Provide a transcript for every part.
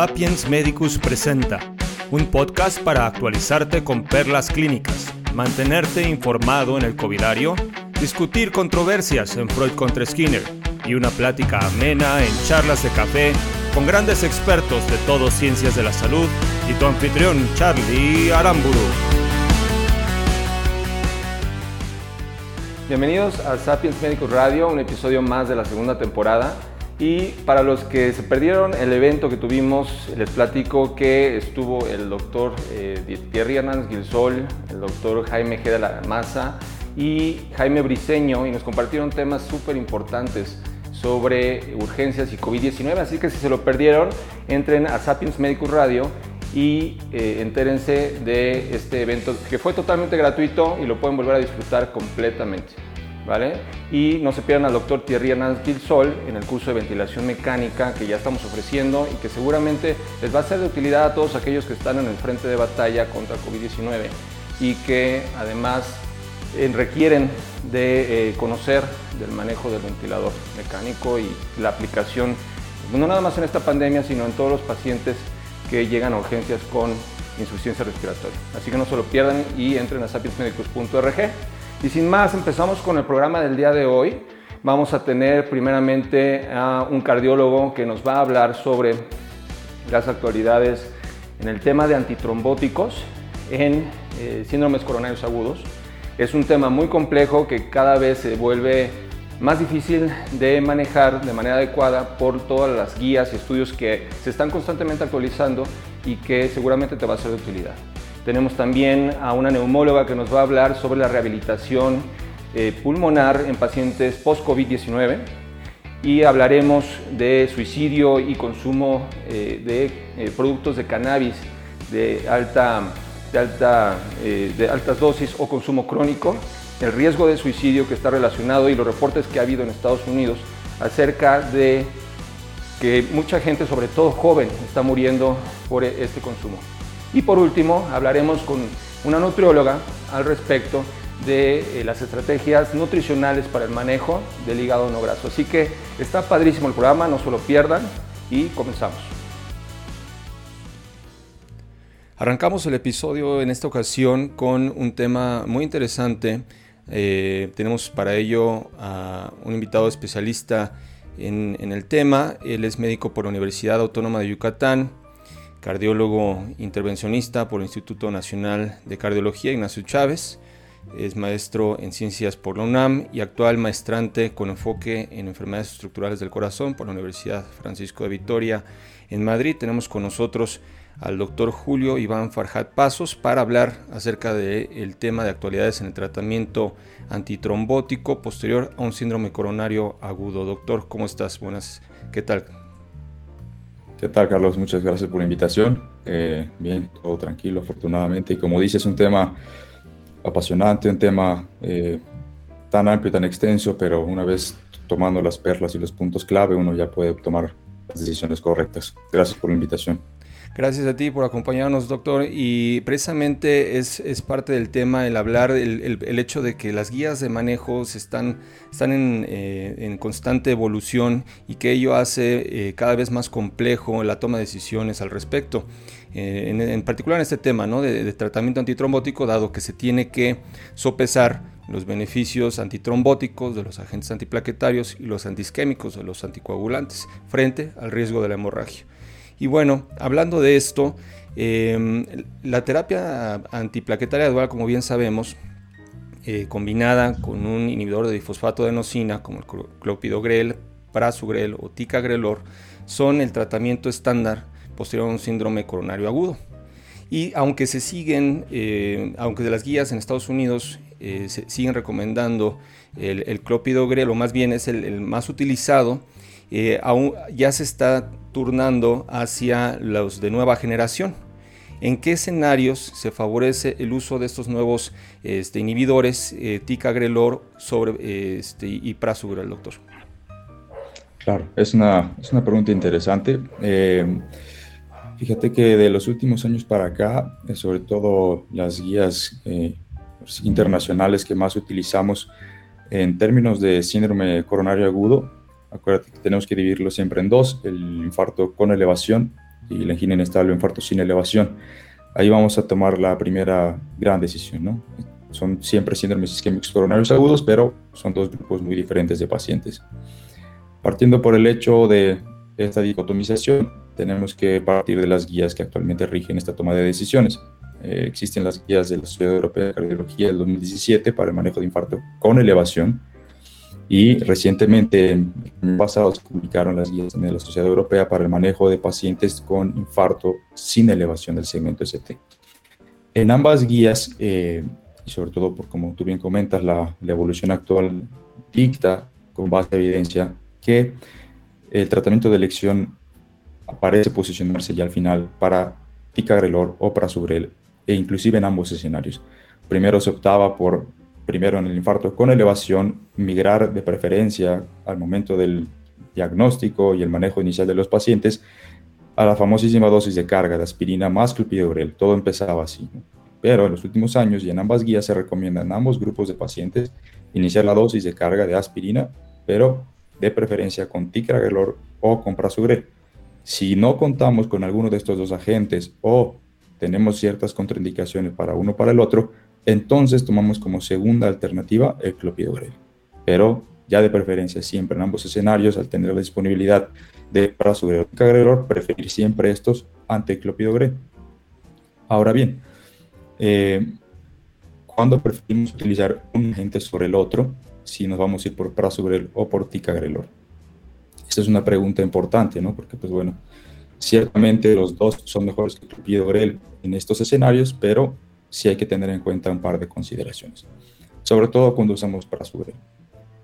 Sapiens Medicus presenta un podcast para actualizarte con perlas clínicas, mantenerte informado en el covidario, discutir controversias en Freud contra Skinner y una plática amena en charlas de café con grandes expertos de todo ciencias de la salud y tu anfitrión Charlie Aramburu. Bienvenidos a Sapiens Medicus Radio, un episodio más de la segunda temporada. Y para los que se perdieron el evento que tuvimos, les platico que estuvo el doctor eh, Thierry Hernández Gilsol, el doctor Jaime G. de y Jaime Briseño y nos compartieron temas súper importantes sobre urgencias y COVID-19. Así que si se lo perdieron, entren a Sapiens Medicus Radio y eh, entérense de este evento que fue totalmente gratuito y lo pueden volver a disfrutar completamente. Y no se pierdan al doctor Thierry Hernández Gilsol en el curso de ventilación mecánica que ya estamos ofreciendo y que seguramente les va a ser de utilidad a todos aquellos que están en el frente de batalla contra COVID-19 y que además eh, requieren de eh, conocer del manejo del ventilador mecánico y la aplicación, no nada más en esta pandemia, sino en todos los pacientes que llegan a urgencias con insuficiencia respiratoria. Así que no se lo pierdan y entren a sapiensmedicus.org y sin más, empezamos con el programa del día de hoy. Vamos a tener primeramente a un cardiólogo que nos va a hablar sobre las actualidades en el tema de antitrombóticos en eh, síndromes coronarios agudos. Es un tema muy complejo que cada vez se vuelve más difícil de manejar de manera adecuada por todas las guías y estudios que se están constantemente actualizando y que seguramente te va a ser de utilidad. Tenemos también a una neumóloga que nos va a hablar sobre la rehabilitación eh, pulmonar en pacientes post-COVID-19 y hablaremos de suicidio y consumo eh, de eh, productos de cannabis de, alta, de, alta, de altas dosis o consumo crónico, el riesgo de suicidio que está relacionado y los reportes que ha habido en Estados Unidos acerca de que mucha gente, sobre todo joven, está muriendo por este consumo. Y por último, hablaremos con una nutrióloga al respecto de eh, las estrategias nutricionales para el manejo del hígado no graso. Así que está padrísimo el programa, no se lo pierdan y comenzamos. Arrancamos el episodio en esta ocasión con un tema muy interesante. Eh, tenemos para ello a un invitado especialista en, en el tema. Él es médico por la Universidad Autónoma de Yucatán cardiólogo intervencionista por el Instituto Nacional de Cardiología Ignacio Chávez. Es maestro en ciencias por la UNAM y actual maestrante con enfoque en enfermedades estructurales del corazón por la Universidad Francisco de Vitoria en Madrid. Tenemos con nosotros al doctor Julio Iván Farhat Pasos para hablar acerca del tema de actualidades en el tratamiento antitrombótico posterior a un síndrome coronario agudo. Doctor, ¿cómo estás? Buenas, ¿qué tal? ¿Qué tal, Carlos? Muchas gracias por la invitación. Eh, bien, todo tranquilo, afortunadamente. Y como dices, es un tema apasionante, un tema eh, tan amplio, tan extenso, pero una vez tomando las perlas y los puntos clave, uno ya puede tomar las decisiones correctas. Gracias por la invitación. Gracias a ti por acompañarnos, doctor. Y precisamente es, es parte del tema el hablar, el, el, hecho de que las guías de manejo están, están en, eh, en, constante evolución y que ello hace eh, cada vez más complejo la toma de decisiones al respecto. Eh, en, en, particular en este tema ¿no? de, tratamiento antitrombótico, dado que se tiene que sopesar los beneficios antitrombóticos de los agentes antiplaquetarios y los antisquémicos de los anticoagulantes frente al riesgo de la hemorragia. Y bueno, hablando de esto, em, la terapia antiplaquetaria dual, como bien sabemos, eh, combinada con un inhibidor de difosfato de enosina como el clopidogrel, prasugrel o ticagrelor, son el tratamiento estándar posterior a un síndrome coronario agudo. Y aunque se siguen, eh, aunque de las guías en Estados Unidos eh, se siguen recomendando el, clopidogrel, o más bien es el, más utilizado, aún ya se está turnando hacia los de nueva generación. ¿En qué escenarios se favorece el uso de estos nuevos este, inhibidores eh, ticagrelor sobre, este, y prasugrel, doctor? Claro, es una, es una pregunta interesante. Eh, fíjate que de los últimos años para acá, eh, sobre todo las guías eh, internacionales que más utilizamos en términos de síndrome coronario agudo, Acuérdate que tenemos que dividirlo siempre en dos, el infarto con elevación y la angina inestable o infarto sin elevación. Ahí vamos a tomar la primera gran decisión, ¿no? Son siempre síndromes isquémicos coronarios agudos, pero son dos grupos muy diferentes de pacientes. Partiendo por el hecho de esta dicotomización, tenemos que partir de las guías que actualmente rigen esta toma de decisiones. Eh, existen las guías de la Sociedad Europea de Cardiología del 2017 para el manejo de infarto con elevación y recientemente, en el pasado, se publicaron las guías de la Sociedad Europea para el manejo de pacientes con infarto sin elevación del segmento ST. En ambas guías, eh, y sobre todo por como tú bien comentas, la, evolución actual dicta con base a evidencia que el tratamiento de elección aparece posicionarse ya al final para ticagrelor o para subrel e inclusive en ambos escenarios. Primero se optaba por, primero en el infarto con elevación, migrar de preferencia al momento del diagnóstico y el manejo inicial de los pacientes a la famosísima dosis de carga de aspirina más clopidogrel. Todo empezaba así. Pero en los últimos años y en ambas guías se recomienda en ambos grupos de pacientes iniciar la dosis de carga de aspirina, pero de preferencia con ticagrelor o con prasugrel. Si no contamos con alguno de estos dos agentes o tenemos ciertas contraindicaciones para uno o para el otro, entonces tomamos como segunda alternativa el clopidogrel. Pero ya de preferencia siempre en ambos escenarios, al tener la disponibilidad de prasugrel o preferir siempre estos ante el clopidogrel. Ahora bien, eh, ¿cuándo preferimos utilizar un agente sobre el otro? Si nos vamos a ir por prasugrel o por ticagrelor. Esta es una pregunta importante, ¿no? Porque, pues bueno, Ciertamente los dos son mejores que clopidogrel en estos escenarios, pero sí hay que tener en cuenta un par de consideraciones, sobre todo cuando usamos prasugrel.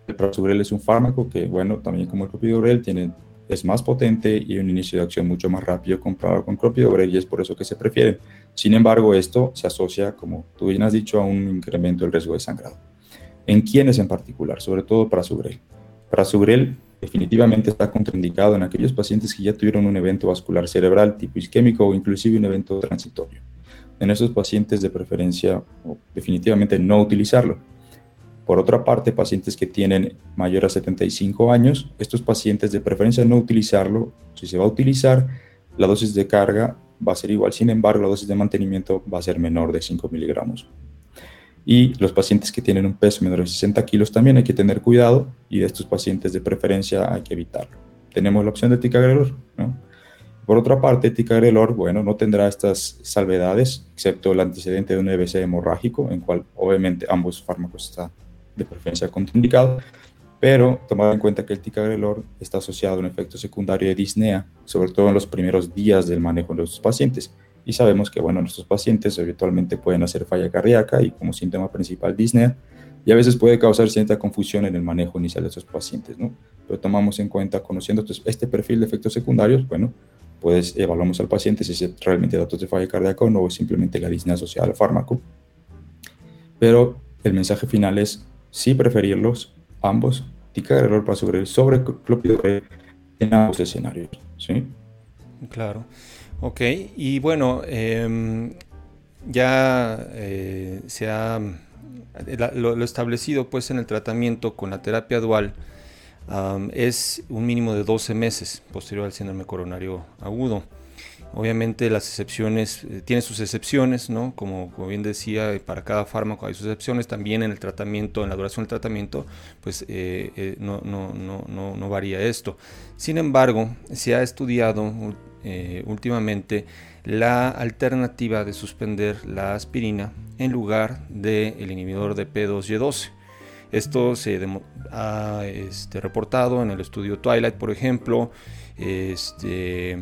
El prasugrel es un fármaco que, bueno, también como el clopidogrel, tiene, es más potente y un inicio de acción mucho más rápido comparado con clopidogrel y es por eso que se prefiere. Sin embargo, esto se asocia, como tú bien has dicho, a un incremento del riesgo de sangrado. ¿En quiénes en particular? Sobre todo prasugrel. Prasugrel definitivamente está contraindicado en aquellos pacientes que ya tuvieron un evento vascular cerebral tipo isquémico o inclusive un evento transitorio. En esos pacientes de preferencia definitivamente no utilizarlo. Por otra parte, pacientes que tienen mayor a 75 años, estos pacientes de preferencia no utilizarlo. Si se va a utilizar, la dosis de carga va a ser igual, sin embargo, la dosis de mantenimiento va a ser menor de 5 miligramos. Y los pacientes que tienen un peso menor de 60 kilos también hay que tener cuidado y de estos pacientes de preferencia hay que evitarlo. Tenemos la opción de ticagrelor. ¿no? Por otra parte, ticagrelor, bueno, no tendrá estas salvedades, excepto el antecedente de un EBC hemorrágico, en cual obviamente ambos fármacos están de preferencia contraindicados, pero tomar en cuenta que el ticagrelor está asociado a un efecto secundario de disnea, sobre todo en los primeros días del manejo de estos pacientes y sabemos que, bueno, nuestros pacientes habitualmente pueden hacer falla cardíaca y como síntoma principal disnea, y a veces puede causar cierta confusión en el manejo inicial de estos pacientes, ¿no? Pero tomamos en cuenta, conociendo este perfil de efectos secundarios, bueno, pues evaluamos al paciente si es realmente datos de falla cardíaca o no, o simplemente la disnea asociada al fármaco. Pero el mensaje final es sí preferirlos, ambos, ticagrelor para sobre clopidogrel en ambos escenarios, ¿sí? Claro. Ok, y bueno, em, ya eh, se ha lo, establecido pues en el tratamiento con la terapia dual es un mínimo de 12 meses posterior al síndrome coronario agudo. Obviamente las excepciones, eh, tiene sus excepciones, ¿no? Como, bien decía, para cada fármaco hay sus excepciones. También en el tratamiento, en la duración del tratamiento, pues eh, no, no, varía esto. Sin embargo, se ha estudiado eh, últimamente la alternativa de suspender la aspirina en lugar del inhibidor de P2Y12. Esto se ha este, reportado en el estudio Twilight, por ejemplo, este,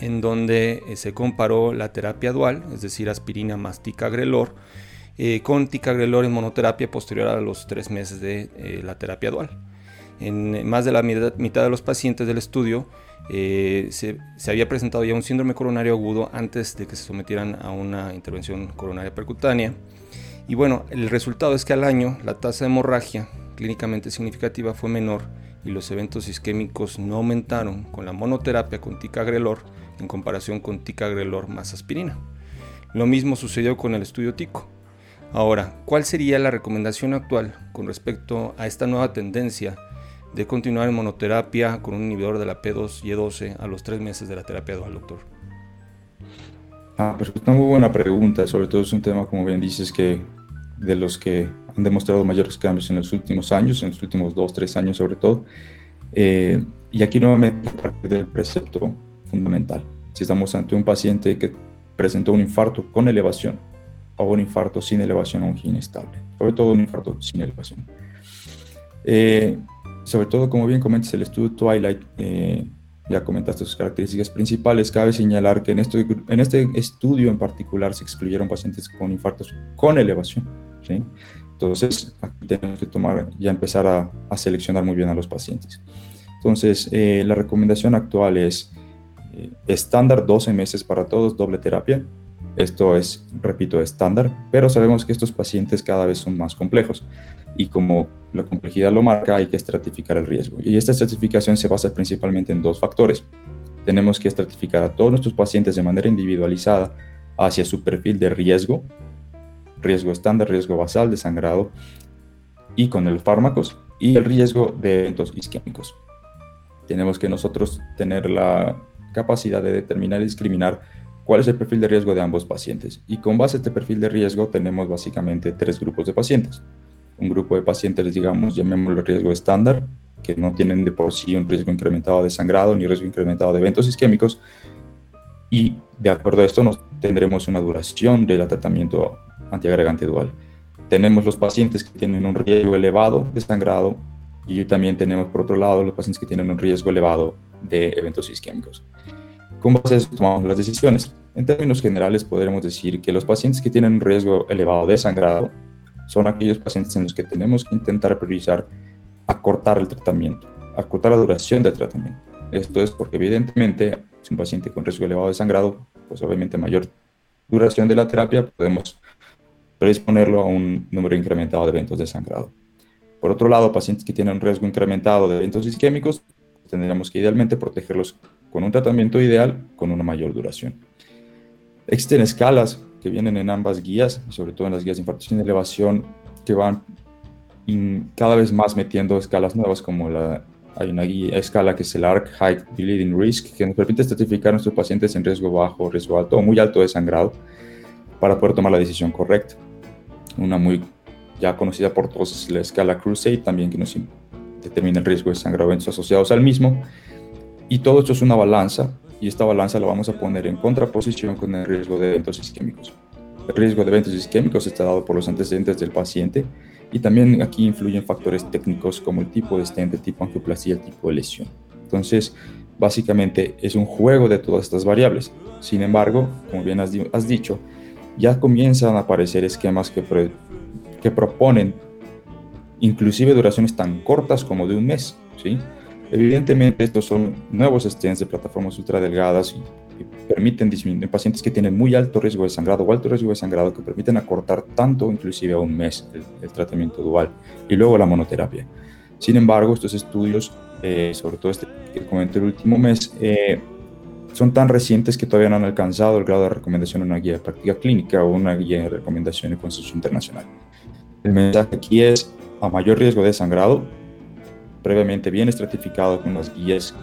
en donde eh, se comparó la terapia dual, es decir, aspirina más ticagrelor, eh, con ticagrelor en monoterapia posterior a los tres meses de la terapia dual. En más de la mitad de los pacientes del estudio eh, se, había presentado ya un síndrome coronario agudo antes de que se sometieran a una intervención coronaria percutánea. Y bueno, el resultado es que al año la tasa de hemorragia clínicamente significativa fue menor y los eventos isquémicos no aumentaron con la monoterapia con ticagrelor en comparación con ticagrelor más aspirina. Lo mismo sucedió con el estudio TICO. Ahora, ¿cuál sería la recomendación actual con respecto a esta nueva tendencia de continuar en monoterapia con un inhibidor de la P2 y E12 a los tres meses de la terapia dual, doctor? Ah, pues una muy buena pregunta. Sobre todo es un tema, como bien dices, que de los que han demostrado mayores cambios en los últimos años, en los últimos dos, tres años sobre todo. Eh, y aquí nuevamente parte del precepto fundamental. Si estamos ante un paciente que presentó un infarto con elevación o un infarto sin elevación a un inestable, sobre todo un infarto sin elevación. Eh, sobre todo, como bien comentas, el estudio Twilight, eh, ya comentaste sus características principales, cabe señalar que en este, en este estudio en particular se excluyeron pacientes con infartos con elevación. ¿sí? Entonces, aquí tenemos que tomar, ya empezar a, a seleccionar muy bien a los pacientes. Entonces, eh, la recomendación actual es eh, estándar 12 meses para todos, doble terapia. Esto es, repito, estándar, pero sabemos que estos pacientes cada vez son más complejos y como la complejidad lo marca, hay que estratificar el riesgo. Y esta estratificación se basa principalmente en dos factores. Tenemos que estratificar a todos nuestros pacientes de manera individualizada hacia su perfil de riesgo, riesgo estándar, riesgo basal de sangrado y con los fármacos y el riesgo de eventos isquémicos tenemos que nosotros tener la capacidad de determinar y discriminar cuál es el perfil de riesgo de ambos pacientes. Y con base a este perfil de riesgo tenemos básicamente tres grupos de pacientes. Un grupo de pacientes, digamos, llamémoslo riesgo estándar, que no tienen de por sí un riesgo incrementado de sangrado ni riesgo incrementado de eventos isquémicos. Y de acuerdo a esto nos tendremos una duración del tratamiento antiagregante dual. Tenemos los pacientes que tienen un riesgo elevado de sangrado y también tenemos, por otro lado, los pacientes que tienen un riesgo elevado de eventos isquémicos. ¿Cómo base tomamos las decisiones? En términos generales, podremos decir que los pacientes que tienen un riesgo elevado de sangrado son aquellos pacientes en los que tenemos que intentar priorizar acortar el tratamiento, acortar la duración del tratamiento. Esto es porque, evidentemente, si un paciente con riesgo elevado de sangrado, pues obviamente mayor duración de la terapia, podemos predisponerlo a un número incrementado de eventos de sangrado. Por otro lado, pacientes que tienen un riesgo incrementado de eventos isquémicos, tendríamos que idealmente protegerlos con un tratamiento ideal con una mayor duración. Existen escalas que vienen en ambas guías, sobre todo en las guías de infarto sin elevación, que van cada vez más metiendo escalas nuevas como la, hay una guía, escala que es el ARC Height Bleeding Risk, que nos permite estratificar a nuestros pacientes en riesgo bajo, riesgo alto o muy alto de sangrado para poder tomar la decisión correcta. Una muy ya conocida por todos es la escala Crusade, también que nos determina el riesgo de sangramentos asociados al mismo. Y todo esto es una balanza, y esta balanza la vamos a poner en contraposición con el riesgo de eventos isquémicos. El riesgo de eventos isquémicos está dado por los antecedentes del paciente y también aquí influyen factores técnicos como el tipo de stent, el tipo de angioplastia, el tipo de lesión. Entonces, básicamente es un juego de todas estas variables. Sin embargo, como bien has, has dicho, ya comienzan a aparecer esquemas que que proponen inclusive duraciones tan cortas como de un mes. ¿sí? Evidentemente estos son nuevos stents de plataformas ultradelgadas y, y permiten disminuir en pacientes que tienen muy alto riesgo de sangrado o alto riesgo de sangrado que permiten acortar tanto inclusive a un mes el, tratamiento dual y luego la monoterapia. Sin embargo, estos estudios, eh, sobre todo este que comenté el último mes, eh, son tan recientes que todavía no han alcanzado el grado de recomendación en una guía de práctica clínica o una guía de recomendación de consenso internacional. El mensaje aquí es a mayor riesgo de sangrado, previamente bien estratificado con las guías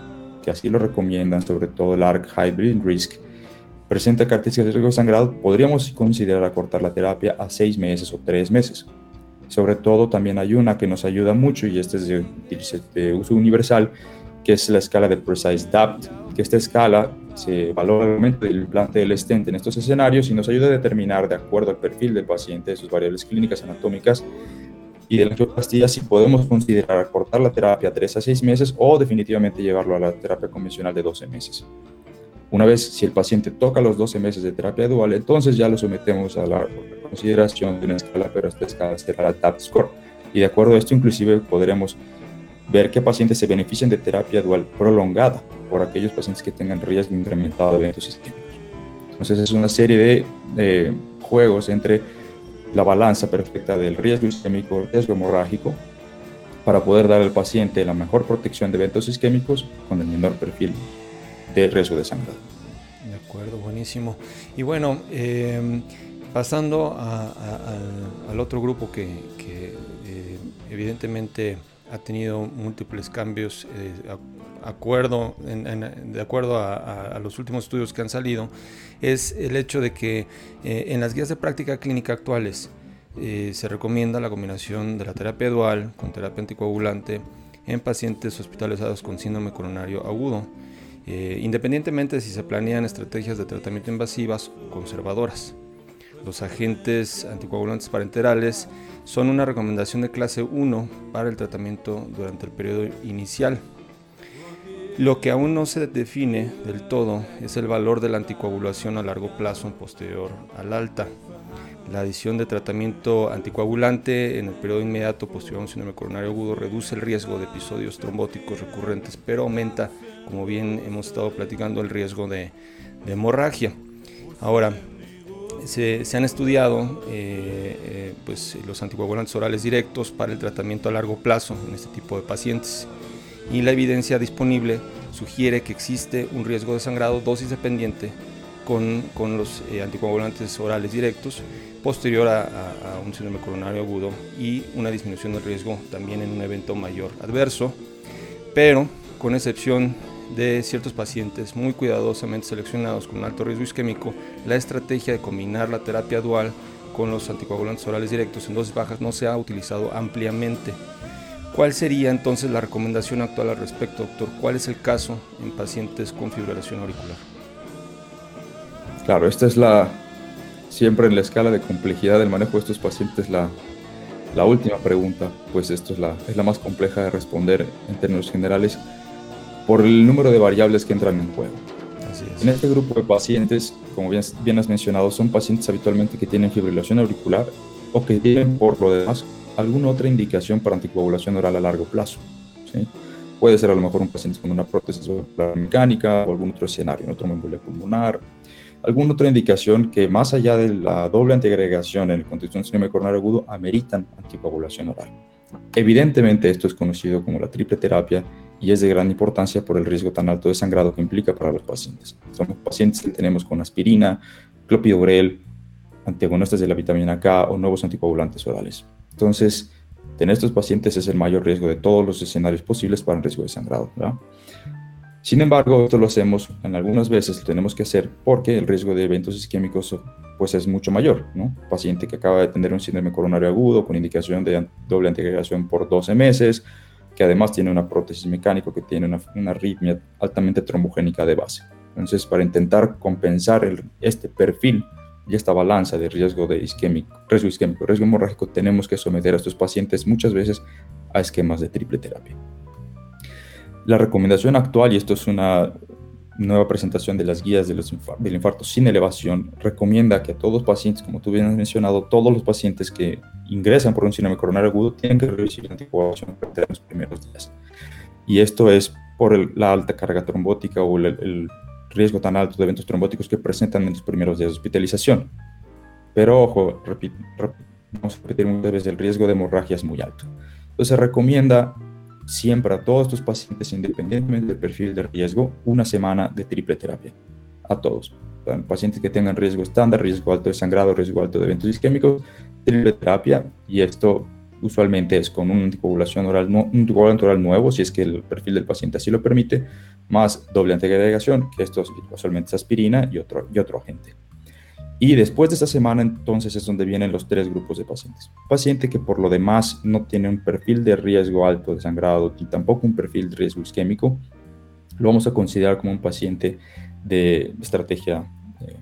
que así lo recomiendan, sobre todo el ARC Hybrid Risk, presenta características de riesgo sangrado, podríamos considerar acortar la terapia a seis meses o tres meses. Sobre todo también hay una que nos ayuda mucho y este es de, de uso universal, que es la escala de Precise DAPT, que esta escala se valora el momento del implante del stent en estos escenarios y nos ayuda a determinar, de acuerdo al perfil del paciente, sus variables clínicas anatómicas y de la angioplastia, si podemos considerar acortar la terapia a 3 a 6 meses o definitivamente llevarlo a la terapia convencional de 12 meses. Una vez, si el paciente toca los 12 meses de terapia dual, entonces ya lo sometemos a la consideración de una escala, pero esta escala será la TAP score. Y de acuerdo a esto, inclusive podremos ver qué pacientes se benefician de terapia dual prolongada por aquellos pacientes que tengan riesgo incrementado de eventos isquémicos. Entonces es una serie de juegos entre la balanza perfecta del riesgo isquémico, riesgo hemorrágico, para poder dar al paciente la mejor protección de eventos isquémicos con el menor perfil de riesgo de sangrado. De acuerdo, buenísimo. Y bueno, em, pasando al otro grupo que, eh, evidentemente ha tenido múltiples cambios de acuerdo a, los últimos estudios que han salido, es el hecho de que en las guías de práctica clínica actuales se recomienda la combinación de la terapia dual con terapia anticoagulante en pacientes hospitalizados con síndrome coronario agudo, eh, independientemente de si se planean estrategias de tratamiento invasivas o conservadoras. Los agentes anticoagulantes parenterales son una recomendación de clase 1 para el tratamiento durante el periodo inicial. Lo que aún no se define del todo es el valor de la anticoagulación a largo plazo posterior al alta. La adición de tratamiento anticoagulante en el periodo inmediato posterior a un síndrome coronario agudo reduce el riesgo de episodios trombóticos recurrentes, pero aumenta, como bien hemos estado platicando, el riesgo de, hemorragia. Ahora, se, han estudiado eh, eh, pues, los anticoagulantes orales directos para el tratamiento a largo plazo en este tipo de pacientes y la evidencia disponible sugiere que existe un riesgo de sangrado dosis dependiente con, con los eh, anticoagulantes orales directos posterior a, un síndrome coronario agudo y una disminución del riesgo también en un evento mayor adverso, pero con excepción de ciertos pacientes muy cuidadosamente seleccionados con alto riesgo isquémico, la estrategia de combinar la terapia dual con los anticoagulantes orales directos en dosis bajas no se ha utilizado ampliamente. ¿Cuál sería entonces la recomendación actual al respecto, doctor? ¿Cuál es el caso en pacientes con fibrilación auricular? Claro, esta es la, siempre en la escala de complejidad del manejo de estos pacientes la, la última pregunta, pues esto es la, es la más compleja de responder en términos generales por el número de variables que entran en juego. En este grupo de pacientes, como bien, bien, has mencionado, son pacientes habitualmente que tienen fibrilación auricular o que tienen por lo demás alguna otra indicación para anticoagulación oral a largo plazo. ¿sí? Puede ser a lo mejor un paciente con una prótesis mecánica o algún otro escenario, otro embolia pulmonar, alguna otra indicación que más allá de la doble antiagregación en el contexto de un síndrome coronario agudo ameritan anticoagulación oral. Evidentemente esto es conocido como la triple terapia y es de gran importancia por el riesgo tan alto de sangrado que implica para los pacientes. Somos pacientes que tenemos con aspirina, clopidogrel, antagonistas de la vitamina K o nuevos anticoagulantes orales. Entonces, en estos pacientes es el mayor riesgo de todos los escenarios posibles para el riesgo de sangrado. ¿verdad? Sin embargo, esto lo hacemos en algunas veces, lo tenemos que hacer porque el riesgo de eventos isquémicos pues es mucho mayor. ¿no? Paciente que acaba de tener un síndrome coronario agudo con indicación de doble antiagregación por 12 meses, que además tiene una prótesis mecánica, que tiene una, una arritmia altamente trombogénica de base. Entonces, para intentar compensar el, este perfil y esta balanza de riesgo de isquémico, riesgo isquémico, riesgo hemorrágico, tenemos que someter a estos pacientes muchas veces a esquemas de triple terapia. La recomendación actual, y esto es una nueva presentación de las guías de los del infarto sin elevación, recomienda que a todos los pacientes, como tú bien has mencionado, todos los pacientes que ingresan por un síndrome coronario agudo tienen que la anticoagulación en los primeros días. Y esto es por la alta carga trombótica o el, riesgo tan alto de eventos trombóticos que presentan en los primeros días de hospitalización. Pero ojo, vamos a repetir muchas veces, el riesgo de hemorragia es muy alto. Entonces se recomienda siempre a todos estos pacientes, independientemente del perfil de riesgo, una semana de triple terapia. A todos. Pacientes que tengan riesgo estándar, riesgo alto de sangrado, riesgo alto de eventos isquémicos, triple terapia. Y esto usualmente es con una anticoagulación oral, un anticoagulante oral nuevo, si es que el perfil del paciente así lo permite, más doble antiagregación, que esto usualmente es aspirina y otro, y otro agente. Y después de esta semana, entonces es donde vienen los tres grupos de pacientes. Paciente que por lo demás no tiene un perfil de riesgo alto de sangrado y tampoco un perfil de riesgo isquémico, lo vamos a considerar como un paciente de estrategia, eh,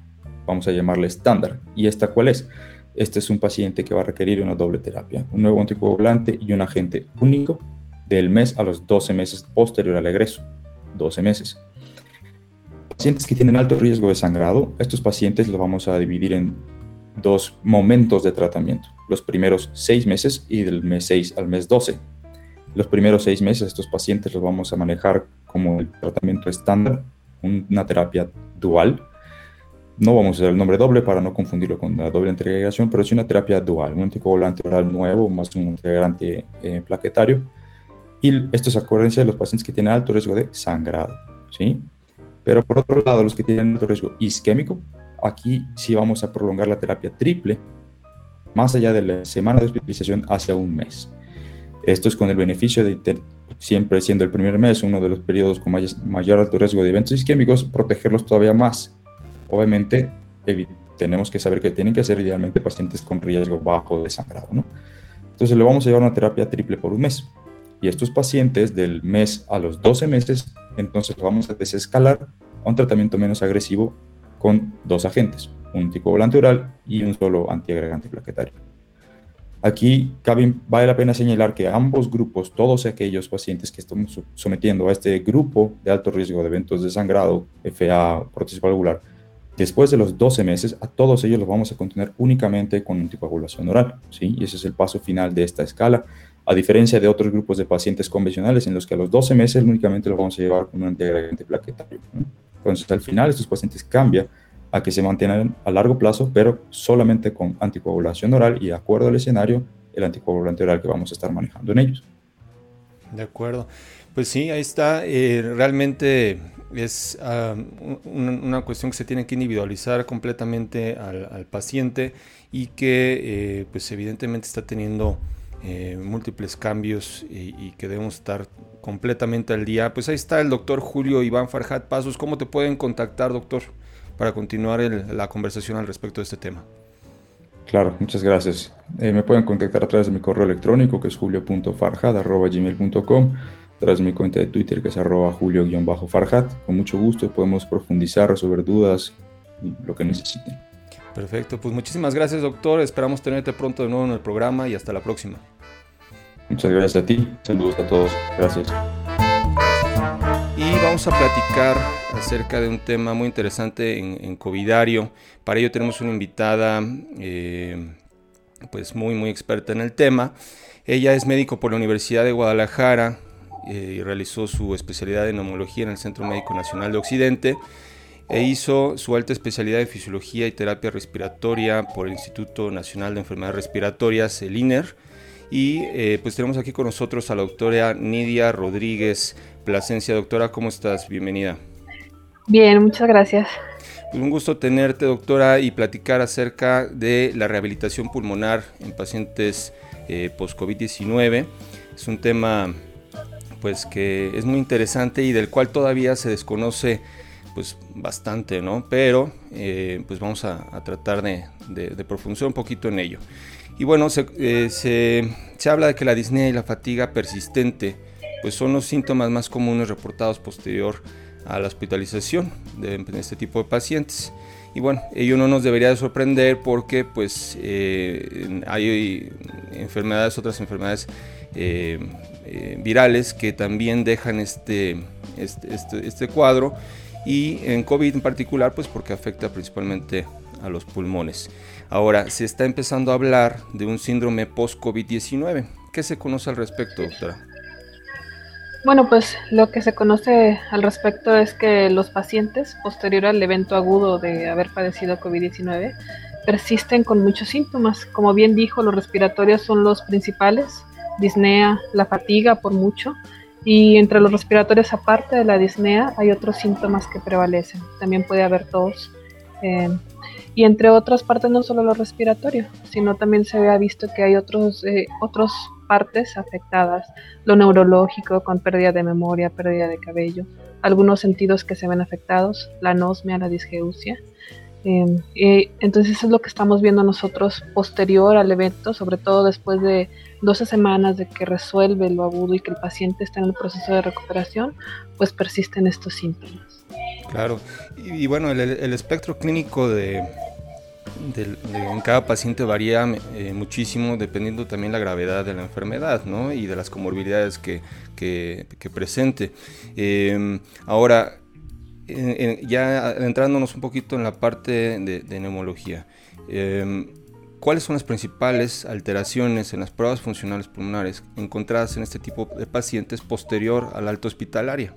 vamos a llamarle estándar. ¿Y esta cuál es? Este es un paciente que va a requerir una doble terapia, un nuevo anticoagulante y un agente único del mes a los 12 meses posterior al egreso. 12 meses. Pacientes que tienen alto riesgo de sangrado, estos pacientes los vamos a dividir en dos momentos de tratamiento, los primeros seis meses y del mes 6 al mes 12. Los primeros seis meses estos pacientes los vamos a manejar como el tratamiento estándar, una terapia dual. No vamos a usar el nombre doble para no confundirlo con la doble integración, pero es una terapia dual, un anticoagulante oral nuevo más un integrante eh, plaquetario. Y esto es a de los pacientes que tienen alto riesgo de sangrado. ¿sí? Pero por otro lado, los que tienen alto riesgo isquémico, aquí sí vamos a prolongar la terapia triple más allá de la semana de hospitalización hacia un mes. Esto es con el beneficio de siempre siendo el primer mes uno de los periodos con mayor, alto riesgo de eventos isquémicos, protegerlos todavía más. Obviamente, tenemos que saber que tienen que ser idealmente pacientes con riesgo bajo de sangrado, ¿no? Entonces le vamos a llevar una terapia triple por un mes. Y estos pacientes del mes a los 12 meses, entonces vamos a desescalar a un tratamiento menos agresivo con dos agentes, un anticoagulante oral y un solo antiagregante plaquetario. Aquí vale la pena señalar que ambos grupos, todos aquellos pacientes que estamos sometiendo a este grupo de alto riesgo de eventos de sangrado, FA, prótesis valvular, después de los 12 meses, a todos ellos los vamos a contener únicamente con anticoagulación oral. ¿sí? Y ese es el paso final de esta escala, a diferencia de otros grupos de pacientes convencionales en los que a los 12 meses únicamente los vamos a llevar con un antiagregante plaquetario. Entonces, al final, estos pacientes cambian a que se mantengan a largo plazo, pero solamente con anticoagulación oral y de acuerdo al escenario, el anticoagulante oral que vamos a estar manejando en ellos. De acuerdo. Pues sí, ahí está. Eh, realmente es ah, una, cuestión que se tiene que individualizar completamente al, paciente y que eh, pues evidentemente está teniendo eh, múltiples cambios y, que debemos estar completamente al día. Pues ahí está el doctor Julio Iván Farjat Pasos. ¿Cómo te pueden contactar, doctor? para continuar la conversación al respecto de este tema. Claro, muchas gracias. Me pueden contactar a través de mi correo electrónico que es julio.farjad.gmail.com, de mi cuenta de Twitter que es arroba julio-farjad. Con mucho gusto podemos profundizar, resolver dudas, lo que necesiten. Perfecto, pues muchísimas gracias doctor, esperamos tenerte pronto de nuevo en el programa y hasta la próxima. Muchas gracias a ti, saludos a todos, gracias y vamos a platicar acerca de un tema muy interesante en, Covidario. Para ello tenemos una invitada eh, pues muy muy experta en el tema. Ella es médico por la Universidad de Guadalajara y realizó su especialidad en neumología en el Centro Médico Nacional de Occidente e hizo su alta especialidad en fisiología y terapia respiratoria por el Instituto Nacional de Enfermedades Respiratorias, el INER. Y eh, pues tenemos aquí con nosotros a la doctora Nidia Rodríguez Plasencia. Doctora, ¿cómo estás? Bienvenida. Bien, muchas gracias. Pues un gusto tenerte, doctora, y platicar acerca de la rehabilitación pulmonar en pacientes eh, post-COVID-19. Es un tema pues que es muy interesante y del cual todavía se desconoce pues bastante, ¿no? Pero eh, pues vamos a, tratar de, profundizar un poquito en ello. Y bueno, se, eh, se, se habla de que la disnea y la fatiga persistente pues son los síntomas más comunes reportados posterior a la hospitalización de, este tipo de pacientes. Y bueno, ello no nos debería de sorprender porque pues eh, hay enfermedades, otras enfermedades eh, virales que también dejan este, este, este, este, cuadro y en COVID en particular pues porque afecta principalmente a los pulmones. Ahora, se está empezando a hablar de un síndrome post-COVID-19. ¿Qué se conoce al respecto, doctora? Bueno, pues lo que se conoce al respecto es que los pacientes, posterior al evento agudo de haber padecido COVID-19, persisten con muchos síntomas. Como bien dijo, los respiratorios son los principales, disnea, la fatiga por mucho, y entre los respiratorios, aparte de la disnea, hay otros síntomas que prevalecen. También puede haber tos. Eh, y entre otras partes, no solo los respiratorios, sino también se ha visto que hay otros, eh, otros partes afectadas, lo neurológico con pérdida de memoria, pérdida de cabello, algunos sentidos que se ven afectados, la anosmia, la disgeusia. Em, entonces eso es lo que estamos viendo nosotros posterior al evento, sobre todo después de 12 semanas de que resuelve lo agudo y que el paciente está en el proceso de recuperación, pues persisten estos síntomas. Claro, y, bueno, el espectro clínico de, en cada paciente varía eh, muchísimo dependiendo también la gravedad de la enfermedad ¿no? y de las comorbilidades que, que, presente. Em, ahora, ya entrándonos un poquito en la parte de, neumología, em, ¿cuáles son las principales alteraciones en las pruebas funcionales pulmonares encontradas en este tipo de pacientes posterior al alto hospitalaria?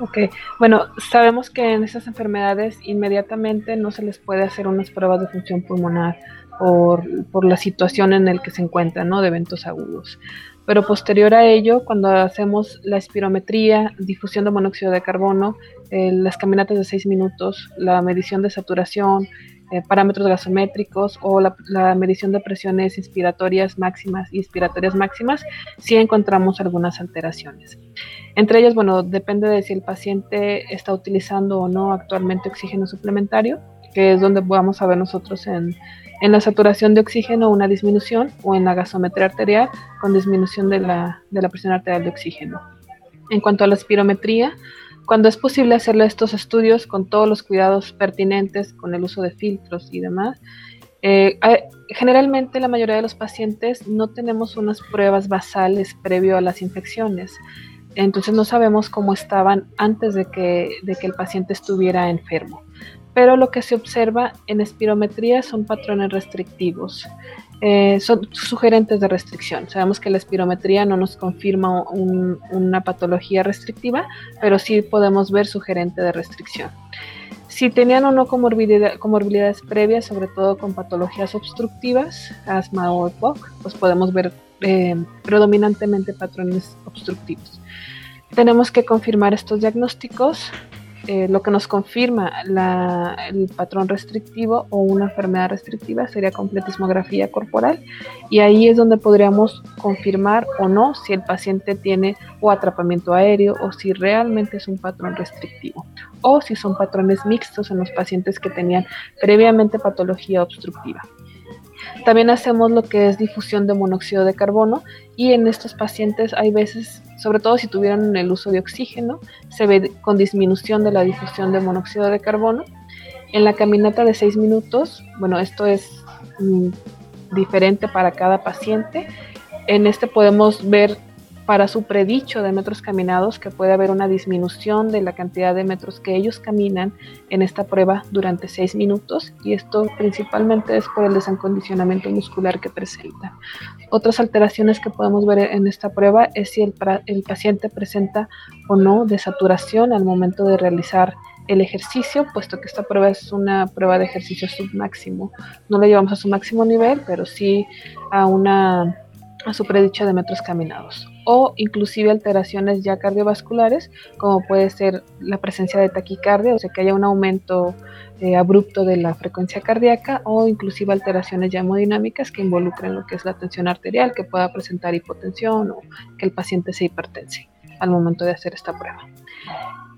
Ok, bueno, sabemos que en esas enfermedades inmediatamente no se les puede hacer unas pruebas de función pulmonar por, por la situación en la que se encuentran, ¿no? De eventos agudos. Pero posterior a ello, cuando hacemos la espirometría, difusión de monóxido de carbono, las caminatas de 6 minutos, la medición de saturación, eh, parámetros gasométricos o la, medición de presiones inspiratorias máximas y expiratorias máximas, sí encontramos algunas alteraciones. Entre ellas, bueno, depende de si el paciente está utilizando o no actualmente oxígeno suplementario, que es donde vamos a ver nosotros en, en la saturación de oxígeno una disminución o en la gasometría arterial con disminución de la, de la presión arterial de oxígeno. En cuanto a la espirometría, cuando es posible hacerle estos estudios con todos los cuidados pertinentes, con el uso de filtros y demás, eh, generalmente la mayoría de los pacientes no tenemos unas pruebas basales previo a las infecciones. Entonces no sabemos cómo estaban antes de que, de que el paciente estuviera enfermo. Pero lo que se observa en espirometría son patrones restrictivos. Eh, son sugerentes de restricción. Sabemos que la espirometría no nos confirma una patología restrictiva, pero sí podemos ver sugerente de restricción. Si tenían o no comorbilidades previas, sobre todo con patologías obstructivas, asma o EPOC, pues podemos ver eh, predominantemente patrones obstructivos. Tenemos que confirmar estos diagnósticos eh, lo que nos confirma el patrón restrictivo o una enfermedad restrictiva sería completismografía corporal y ahí es donde podríamos confirmar o no si el paciente tiene o atrapamiento aéreo o si realmente es un patrón restrictivo o si son patrones mixtos en los pacientes que tenían previamente patología obstructiva. También hacemos lo que es difusión de monóxido de carbono y en estos pacientes hay veces, sobre todo si tuvieron el uso de oxígeno, se ve con disminución de la difusión de monóxido de carbono. En la caminata de 6 minutos, bueno, esto es mm, diferente para cada paciente. En este podemos ver para su predicho de metros caminados que puede haber una disminución de la cantidad de metros que ellos caminan en esta prueba durante seis minutos y esto principalmente es por el desacondicionamiento muscular que presenta. Otras alteraciones que podemos ver en esta prueba es si el, paciente presenta o no desaturación al momento de realizar el ejercicio, puesto que esta prueba es una prueba de ejercicio submáximo. No la llevamos a su máximo nivel, pero sí a a su predicho de metros caminados o inclusive alteraciones ya cardiovasculares como puede ser la presencia de taquicardia, o sea que haya un aumento eh, abrupto de la frecuencia cardíaca o inclusive alteraciones ya hemodinámicas que involucren lo que es la tensión arterial, que pueda presentar hipotensión o que el paciente se hipertense al momento de hacer esta prueba.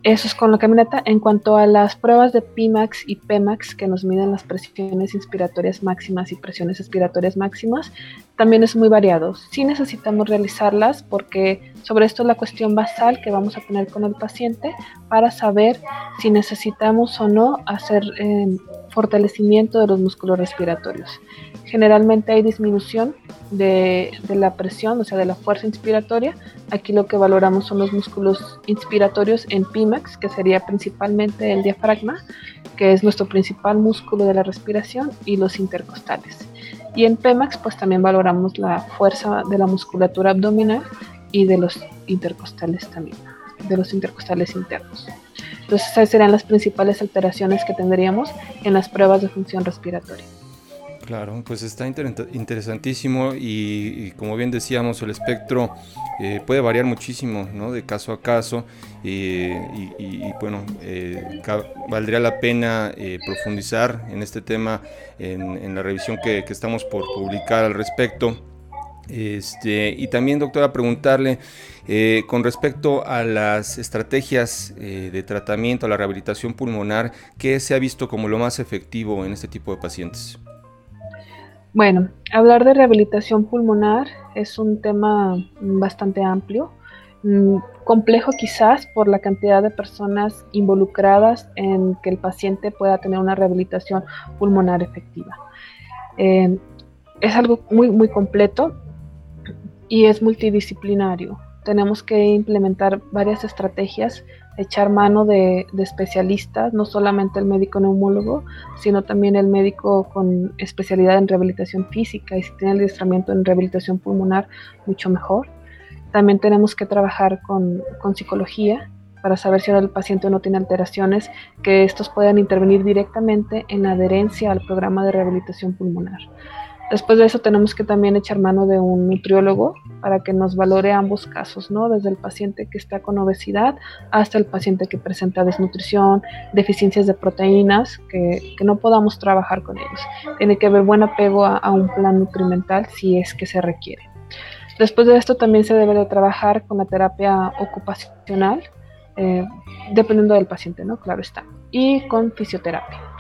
Eso es con la caminata. En cuanto a las pruebas de Pimax y Pmax que nos miden las presiones inspiratorias máximas y presiones expiratorias máximas, también es muy variado. Sí necesitamos realizarlas porque sobre esto es la cuestión basal que vamos a tener con el paciente para saber si necesitamos o no hacer eh, fortalecimiento de los músculos respiratorios. Generalmente hay disminución de, la presión, o sea, de la fuerza inspiratoria. Aquí lo que valoramos son los músculos inspiratorios en PIMAX, que sería principalmente el diafragma, que es nuestro principal músculo de la respiración, y los intercostales. Y en PEMAX, pues también valoramos la fuerza de la musculatura abdominal y de los intercostales también, de los intercostales internos. Entonces, esas serían las principales alteraciones que tendríamos en las pruebas de función respiratoria. Claro, pues está interesantísimo y, como bien decíamos, el espectro eh, puede variar muchísimo, ¿no? De caso a caso eh, y, bueno, eh, valdría la pena profundizar en este tema en, la revisión que, estamos por publicar al respecto. Este, y también, doctora, preguntarle con respecto a las estrategias de tratamiento, a la rehabilitación pulmonar, ¿qué se ha visto como lo más efectivo en este tipo de pacientes? Bueno, hablar de rehabilitación pulmonar es un tema bastante amplio, mm, complejo quizás por la cantidad de personas involucradas en que el paciente pueda tener una rehabilitación pulmonar efectiva. Eh, es algo muy, muy completo y es multidisciplinario. Tenemos que implementar varias estrategias echar mano de, especialistas, no solamente el médico neumólogo, sino también el médico con especialidad en rehabilitación física y si tiene el adiestramiento en rehabilitación pulmonar, mucho mejor. También tenemos que trabajar con, psicología para saber si el paciente no tiene alteraciones, que estos puedan intervenir directamente en adherencia al programa de rehabilitación pulmonar. Después de eso tenemos que también echar mano de un nutriólogo para que nos valore ambos casos, ¿no? Desde el paciente que está con obesidad hasta el paciente que presenta desnutrición, deficiencias de proteínas, que, no podamos trabajar con ellos. Tiene que haber buen apego a, un plan nutrimental si es que se requiere. Después de esto también se debe de trabajar con la terapia ocupacional, eh, dependiendo del paciente, ¿no? Claro está. Y con fisioterapia.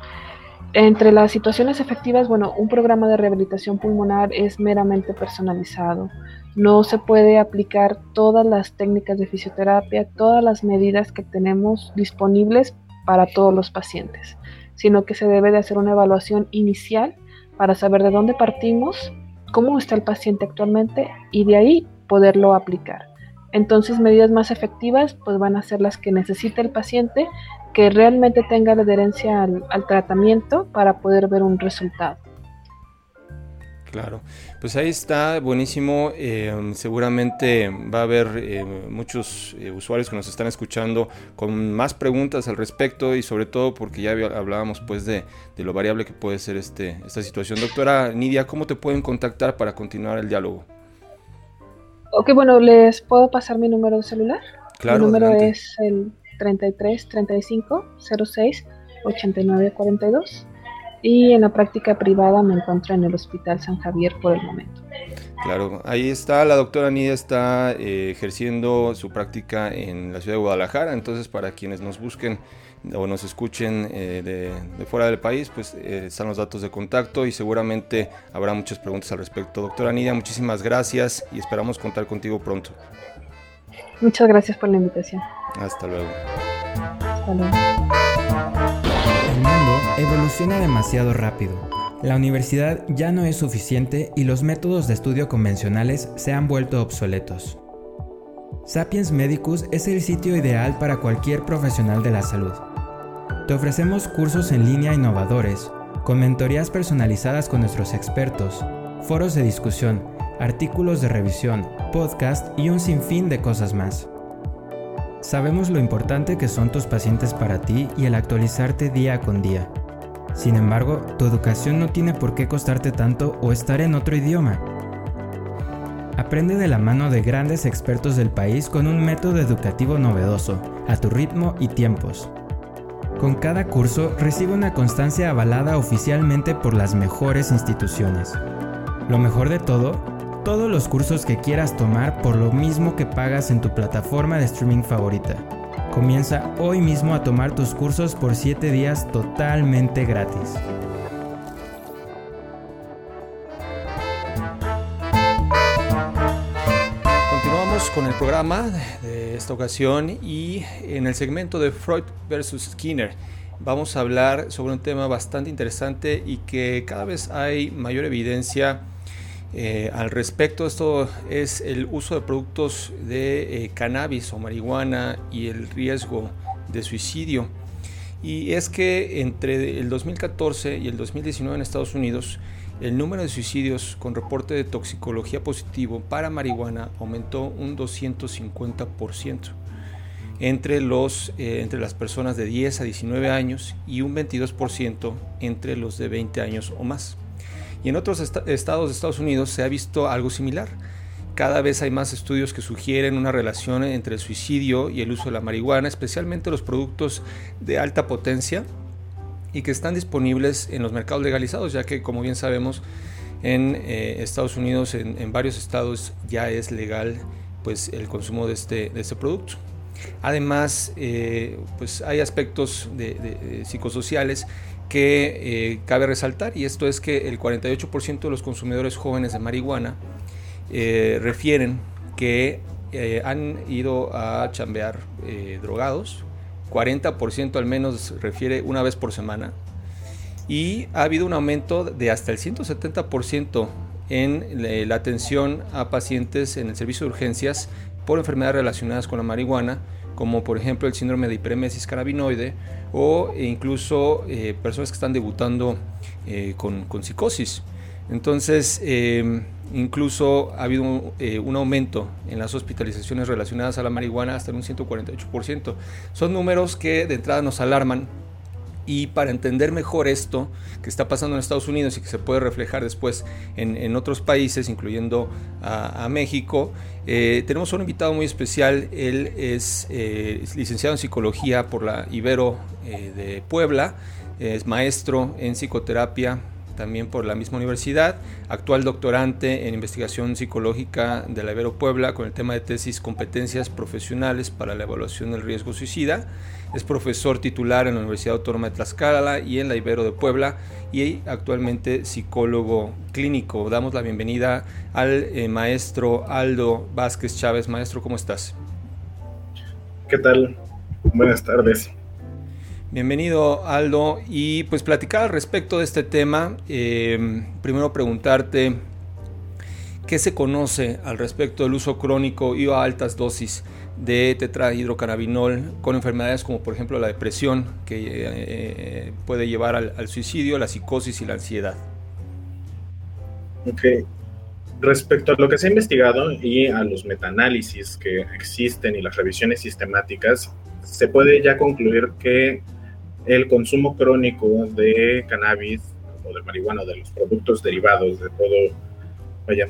Entre las situaciones efectivas, bueno, un programa de rehabilitación pulmonar es meramente personalizado. No se puede aplicar todas las técnicas de fisioterapia, todas las medidas que tenemos disponibles para todos los pacientes, sino que se debe de hacer una evaluación inicial para saber de dónde partimos, cómo está el paciente actualmente y de ahí poderlo aplicar. Entonces, medidas más efectivas pues van a ser las que necesite el paciente que realmente tenga la adherencia al, tratamiento para poder ver un resultado. Claro, pues ahí está, buenísimo. Eh, seguramente va a haber eh, muchos eh, usuarios que nos están escuchando con más preguntas al respecto y sobre todo porque ya hablábamos pues de, lo variable que puede ser este, esta situación. Doctora Nidia, ¿cómo te pueden contactar para continuar el diálogo? Ok, bueno, ¿les puedo pasar mi número de celular? Claro. Mi número es el 33 35 06 89 42 y en la práctica privada me encuentro en el Hospital San Javier por el momento. Claro, ahí está, la doctora Nidia está eh, ejerciendo su práctica en la ciudad de Guadalajara, entonces para quienes nos busquen o nos escuchen eh, de, fuera del país, pues eh, están los datos de contacto y seguramente habrá muchas preguntas al respecto. Doctora Nidia, muchísimas gracias y esperamos contar contigo pronto. Muchas gracias por la invitación. Hasta luego. Hasta luego. El mundo evoluciona demasiado rápido. La universidad ya no es suficiente y los métodos de estudio convencionales se han vuelto obsoletos. Sapiens Medicus es el sitio ideal para cualquier profesional de la salud. Te ofrecemos cursos en línea innovadores, con mentorías personalizadas con nuestros expertos, foros de discusión, artículos de revisión, podcast y un sinfín de cosas más. Sabemos lo importante que son tus pacientes para ti y el actualizarte día con día. Sin embargo, tu educación no tiene por qué costarte tanto o estar en otro idioma. Aprende de la mano de grandes expertos del país con un método educativo novedoso, a tu ritmo y tiempos. Con cada curso recibe una constancia avalada oficialmente por las mejores instituciones. Lo mejor de todo todos los cursos que quieras tomar por lo mismo que pagas en tu plataforma de streaming favorita. Comienza hoy mismo a tomar tus cursos por 7 días totalmente gratis. Continuamos con el programa de esta ocasión y en el segmento de Freud versus Skinner vamos a hablar sobre un tema bastante interesante y que cada vez hay mayor evidencia eh, al respecto, esto es el uso de productos de eh, cannabis o marihuana y el riesgo de suicidio. Y es que entre el 2014 y el 2019 en Estados Unidos, el número de suicidios con reporte de toxicología positivo para marihuana aumentó un 250% entre, los, eh, entre las personas de 10 a 19 años y un 22% entre los de 20 años o más. Y en otros estados de Estados Unidos se ha visto algo similar. Cada vez hay más estudios que sugieren una relación entre el suicidio y el uso de la marihuana, especialmente los productos de alta potencia y que están disponibles en los mercados legalizados, ya que como bien sabemos en eh, Estados Unidos, en, varios estados ya es legal pues, el consumo de este, de este producto. Además, eh, pues hay aspectos de, psicosociales que eh, cabe resaltar y esto es que el 48% de los consumidores jóvenes de marihuana eh, refieren que eh, han ido a chambear drogados, 40% al menos refiere una vez por semana. Y ha habido un aumento de hasta el 170% en la atención a pacientes en el servicio de urgencias por enfermedades relacionadas con la marihuana, como por ejemplo el síndrome de hiperemesis carabinoide o incluso eh, personas que están debutando eh, con, psicosis. Entonces, em, incluso ha habido eh, un, aumento en las hospitalizaciones relacionadas a la marihuana hasta en un 148%. Son números que de entrada nos alarman Y para entender mejor esto que está pasando en Estados Unidos y que se puede reflejar después en, otros países, incluyendo a, México, eh, tenemos un invitado muy especial. Él es, eh, licenciado en psicología por la Ibero eh, de Puebla, es maestro en psicoterapia también por la misma universidad, actual doctorante en investigación psicológica de la Ibero Puebla con el tema de tesis competencias profesionales para la evaluación del riesgo suicida. Es profesor titular en la Universidad Autónoma de Tlaxcala y en la Ibero de Puebla y actualmente psicólogo clínico. Damos la bienvenida al eh, maestro Aldo Vázquez Chávez. Maestro, ¿cómo estás? ¿Qué tal? Buenas tardes. Bienvenido Aldo y pues platicar al respecto de este tema. Eh, primero preguntarte qué se conoce al respecto del uso crónico y a altas dosis de tetrahidrocannabinol con enfermedades como por ejemplo la depresión que eh, puede llevar al, suicidio, la psicosis y la ansiedad. Ok. Respecto a lo que se ha investigado y a los metaanálisis que existen y las revisiones sistemáticas, se puede ya concluir que el consumo crónico de cannabis o de marihuana o de los productos derivados de todo, vaya,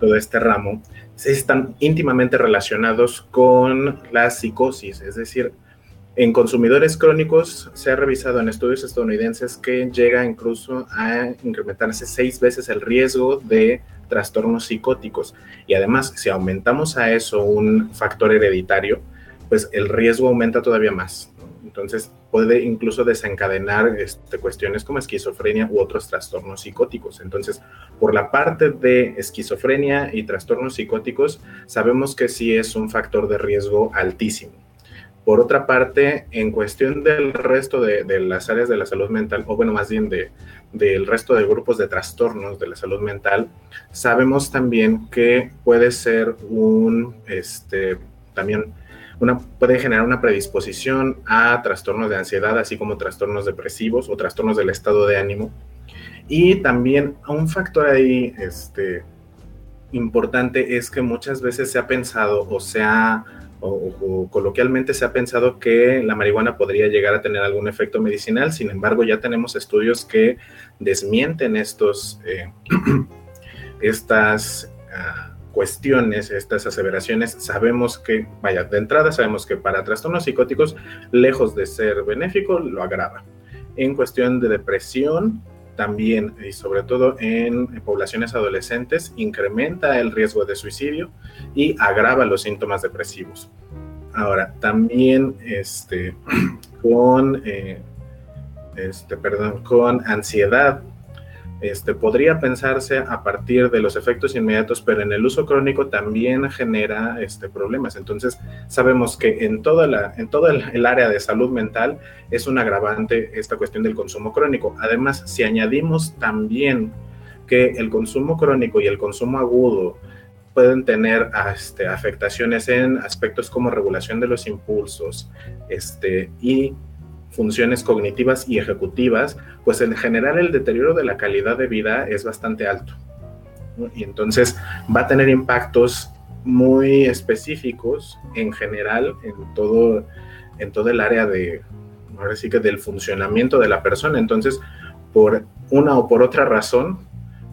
todo este ramo están íntimamente relacionados con la psicosis, es decir, en consumidores crónicos se ha revisado en estudios estadounidenses que llega incluso a incrementarse seis veces el riesgo de trastornos psicóticos. Y además, si aumentamos a eso un factor hereditario, pues el riesgo aumenta todavía más. Entonces puede incluso desencadenar este, cuestiones como esquizofrenia u otros trastornos psicóticos. Entonces, por la parte de esquizofrenia y trastornos psicóticos, sabemos que sí es un factor de riesgo altísimo. Por otra parte, en cuestión del resto de, las áreas de la salud mental, o bueno, más bien de, del resto de grupos de trastornos de la salud mental, sabemos también que puede ser un, este, también una, generar una predisposición a trastornos de ansiedad, así como trastornos depresivos o trastornos del estado de ánimo. Y también un factor ahí este, importante es que muchas veces se ha pensado o se ha, o, coloquialmente se ha pensado que la marihuana podría llegar a tener algún efecto medicinal, sin embargo ya tenemos estudios que desmienten estos, eh, estas... Ah, estas aseveraciones, sabemos que, vaya, de entrada sabemos que para trastornos psicóticos, lejos de ser benéfico, lo agrava. En cuestión de depresión, también y sobre todo en, poblaciones adolescentes, incrementa el riesgo de suicidio y agrava los síntomas depresivos. Ahora, también este, con, eh, este, perdón, con ansiedad este, podría pensarse a partir de los efectos inmediatos, pero en el uso crónico también genera este, problemas. Entonces, sabemos que en, toda la, en todo el, área de salud mental es un agravante esta cuestión del consumo crónico. Además, si añadimos también que el consumo crónico y el consumo agudo pueden tener este, afectaciones en aspectos como regulación de los impulsos este, y funciones cognitivas y ejecutivas, pues en general el deterioro de la calidad de vida es bastante alto. Y entonces va a tener impactos muy específicos en general en todo, en todo el área de, ahora sí que del funcionamiento de la persona. Entonces, por una o por otra razón,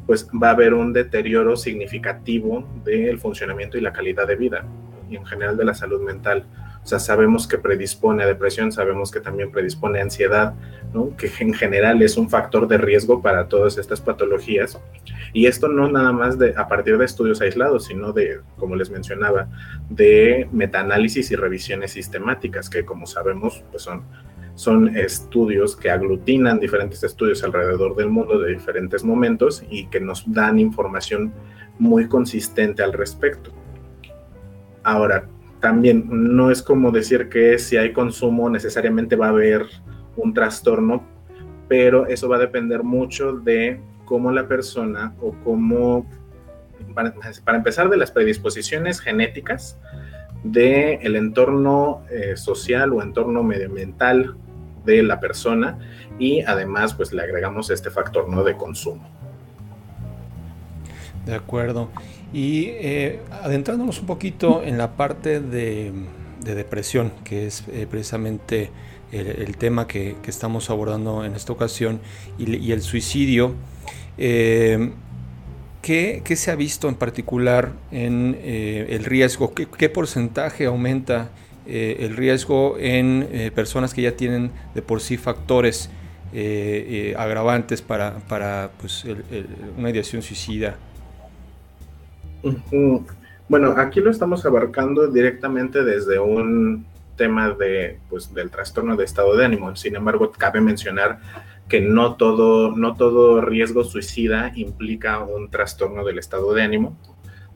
pues va a haber un deterioro significativo del funcionamiento y la calidad de vida y en general de la salud mental. O sea, sabemos que predispone a depresión, sabemos que también predispone a ansiedad, ¿no? que en general es un factor de riesgo para todas estas patologías. Y esto no nada más de, a partir de estudios aislados, sino de, como les mencionaba, de metaanálisis y revisiones sistemáticas, que como sabemos, pues son, son estudios que aglutinan diferentes estudios alrededor del mundo de diferentes momentos y que nos dan información muy consistente al respecto. Ahora, también no es como decir que si hay consumo necesariamente va a haber un trastorno, pero eso va a depender mucho de cómo la persona o cómo, para, empezar, de las predisposiciones genéticas, del el entorno eh, social o entorno medioambiental de la persona y además pues le agregamos este factor ¿no? de consumo. De acuerdo. Y eh, adentrándonos un poquito en la parte de, depresión, que es eh, precisamente el, tema que, estamos abordando en esta ocasión y, el suicidio. Eh, ¿qué, se ha visto en particular en eh, el riesgo? ¿Qué, porcentaje aumenta el riesgo en personas que ya tienen de por sí factores agravantes para, para pues, una ideación suicida? Bueno, aquí lo estamos abarcando directamente desde un tema de, pues, del trastorno de estado de ánimo. Sin embargo, cabe mencionar que no todo, no todo riesgo suicida implica un trastorno del estado de ánimo.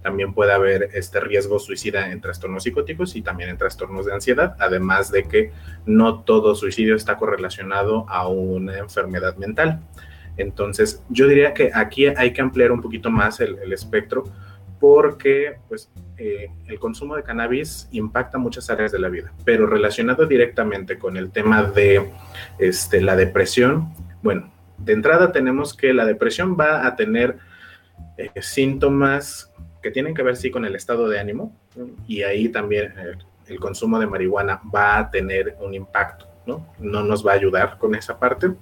También puede haber este riesgo suicida en trastornos psicóticos y también en trastornos de ansiedad, además de que no todo suicidio está correlacionado a una enfermedad mental. Entonces, yo diría que aquí hay que ampliar un poquito más el, el espectro porque pues, eh, el consumo de cannabis impacta muchas áreas de la vida, pero relacionado directamente con el tema de este, la depresión, bueno, de entrada tenemos que la depresión va a tener eh, síntomas que tienen que ver sí con el estado de ánimo y ahí también eh, el consumo de marihuana va a tener un impacto. ¿no? ¿no? nos va a ayudar con esa parte.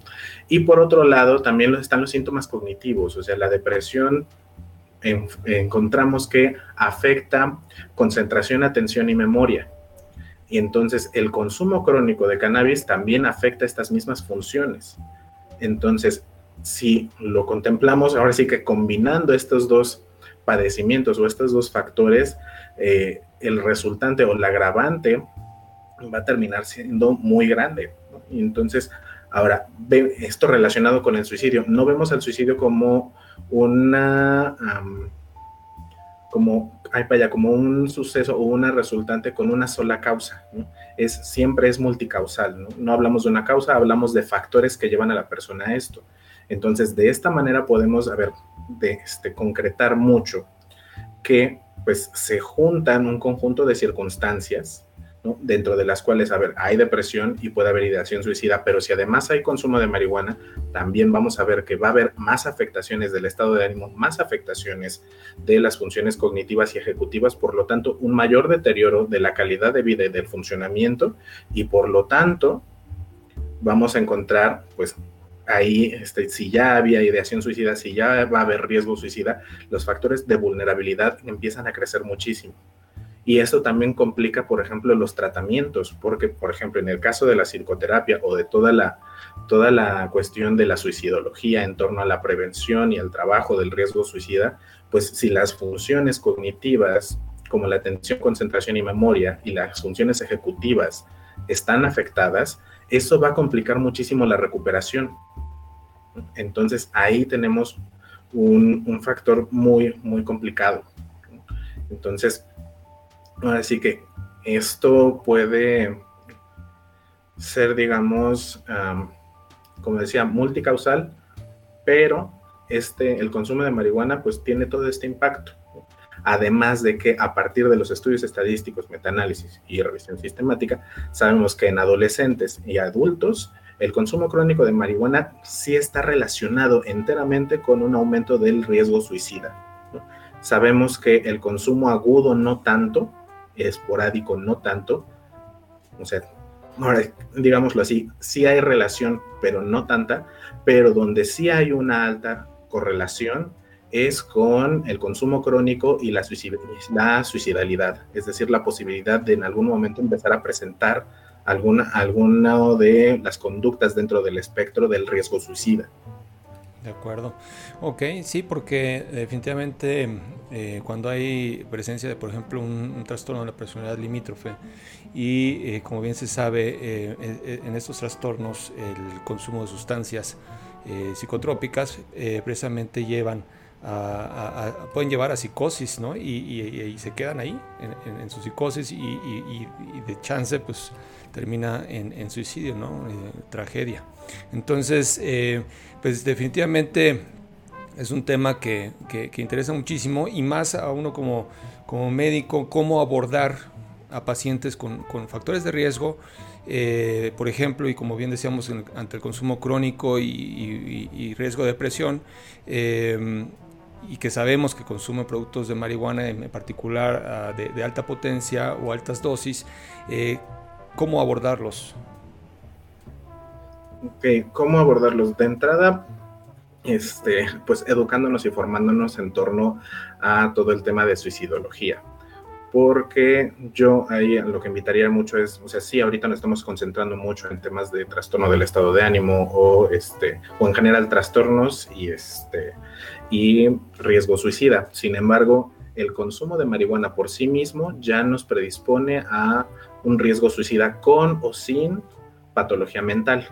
Y por otro lado, también están los síntomas cognitivos, o sea, la depresión encontramos que afecta concentración, atención y memoria. Y entonces el consumo crónico de cannabis también afecta estas mismas funciones. Entonces, si lo contemplamos, ahora sí que combinando estos dos padecimientos o estos dos factores, eh, el resultante o el agravante va a terminar siendo muy grande. Y entonces, ahora, esto relacionado con el suicidio, no vemos al suicidio como una, como, ay, como un suceso o una resultante con una sola causa. Es, siempre es multicausal. ¿no? ¿no? hablamos de una causa, hablamos de factores que llevan a la persona a esto. Entonces, de esta manera podemos, a ver, de, este, concretar mucho que pues se juntan un conjunto de circunstancias dentro de las cuales, a ver, hay depresión y puede haber ideación suicida, pero si además hay consumo de marihuana, también vamos a ver que va a haber más afectaciones del estado de ánimo, más afectaciones de las funciones cognitivas y ejecutivas, por lo tanto, un mayor deterioro de la calidad de vida y del funcionamiento, y por lo tanto, vamos a encontrar, pues, ahí, este, si ya había ideación suicida, si ya va a haber riesgo suicida, los factores de vulnerabilidad empiezan a crecer muchísimo. Y eso también complica, por ejemplo, los tratamientos, porque, por ejemplo, en el caso de la psicoterapia o de toda la, toda la cuestión de la suicidología en torno a la prevención y al trabajo del riesgo suicida, pues si las funciones cognitivas, como la atención, concentración y memoria, y las funciones ejecutivas están afectadas, eso va a complicar muchísimo la recuperación. Entonces ahí tenemos un, un factor muy, muy complicado. Entonces, Así que esto puede ser, digamos, como decía, multicausal, pero este, el consumo de marihuana pues tiene todo este impacto. Además de que a partir de los estudios estadísticos, metaanálisis y revisión sistemática, sabemos que en adolescentes y adultos el consumo crónico de marihuana sí está relacionado enteramente con un aumento del riesgo suicida. Sabemos que el consumo agudo no tanto, esporádico, no tanto. O sea, ahora, digámoslo así, sí hay relación, pero no tanta, pero donde sí hay una alta correlación es con el consumo crónico y la, la suicidalidad, es decir, la posibilidad de en algún momento empezar a presentar alguna, alguna de las conductas dentro del espectro del riesgo suicida. De acuerdo. Ok, sí, porque definitivamente eh, cuando hay presencia de, por ejemplo, un, trastorno de la personalidad limítrofe y, eh, como bien se sabe, eh, en estos trastornos el consumo de sustancias psicotrópicas precisamente llevan a, pueden llevar a psicosis, ¿no? Y, se quedan ahí en, su psicosis y, de chance, pues termina en, suicidio, ¿no? tragedia. Entonces, pues definitivamente es un tema que, interesa muchísimo y más a uno como, como médico, cómo abordar a pacientes con, factores de riesgo, eh, por ejemplo, y como bien decíamos, ante el consumo crónico y, riesgo de depresión, eh, y que sabemos que consumen productos de marihuana, en particular ah, de, alta potencia o altas dosis, eh, ¿cómo abordarlos? ¿Cómo abordarlos? De entrada, este, pues educándonos y formándonos en torno a todo el tema de suicidología. Porque yo ahí lo que invitaría mucho es, o sea, sí, ahorita nos estamos concentrando mucho en temas de trastorno del estado de ánimo o, este, o en general trastornos y, este, y riesgo suicida. Sin embargo, el consumo de marihuana por sí mismo ya nos predispone a un riesgo suicida con o sin patología mental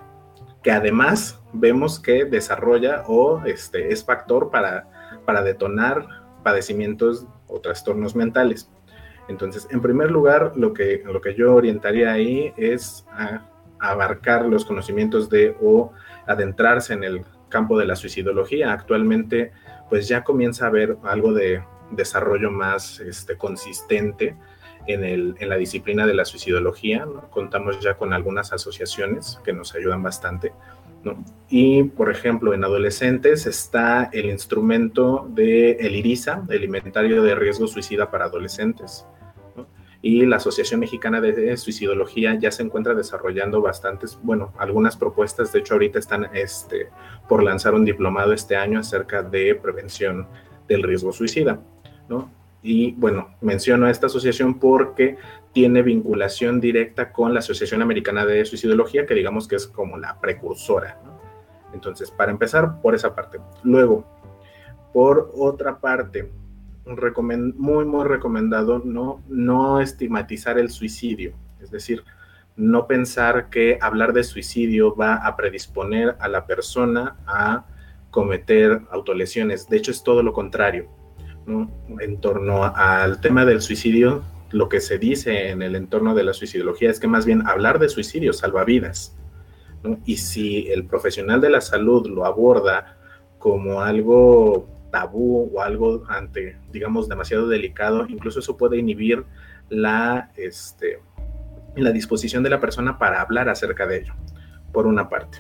que además vemos que desarrolla o este, es factor para, para detonar padecimientos o trastornos mentales. Entonces, en primer lugar, lo que, lo que yo orientaría ahí es abarcar los conocimientos de o adentrarse en el campo de la suicidología. Actualmente, pues ya comienza a haber algo de desarrollo más este, consistente en, el, en la disciplina de la suicidología. Contamos ya con algunas asociaciones que nos ayudan bastante. Y, por ejemplo, en adolescentes está el instrumento de el IRISA, el Inventario de Riesgo Suicida para Adolescentes. Y la Asociación Mexicana de Suicidología ya se encuentra desarrollando bastantes, bueno, algunas propuestas. De hecho, ahorita están este, por lanzar un diplomado este año acerca de prevención del riesgo suicida. ¿no? Y bueno, menciono esta asociación porque tiene vinculación directa con la Asociación Americana de Suicidología, que digamos que es como la precursora. Entonces, para empezar, por esa parte. Luego, por otra parte, muy, muy recomendado no, no estigmatizar el suicidio. Es decir, no pensar que hablar de suicidio va a predisponer a la persona a cometer autolesiones. De hecho, es todo lo contrario en torno al tema del suicidio, lo que se dice en el entorno de la suicidología es que más bien hablar de suicidio salva vidas. Y si el profesional de la salud lo aborda como algo tabú o algo ante, digamos, demasiado delicado, incluso eso puede inhibir la, este, la disposición de la persona para hablar acerca de ello, por una parte.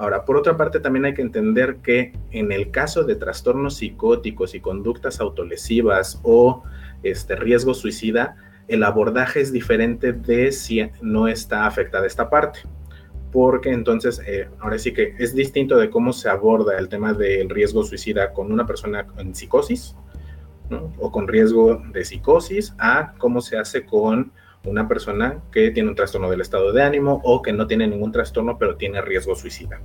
Ahora, por otra parte, también hay que entender que en el caso de trastornos psicóticos y conductas autolesivas o este riesgo suicida, el abordaje es diferente de si no está afectada esta parte. Porque entonces, eh, ahora sí que es distinto de cómo se aborda el tema del riesgo suicida con una persona en psicosis o con riesgo de psicosis a cómo se hace con una persona que tiene un trastorno del estado de ánimo o que no tiene ningún trastorno pero tiene riesgo suicida.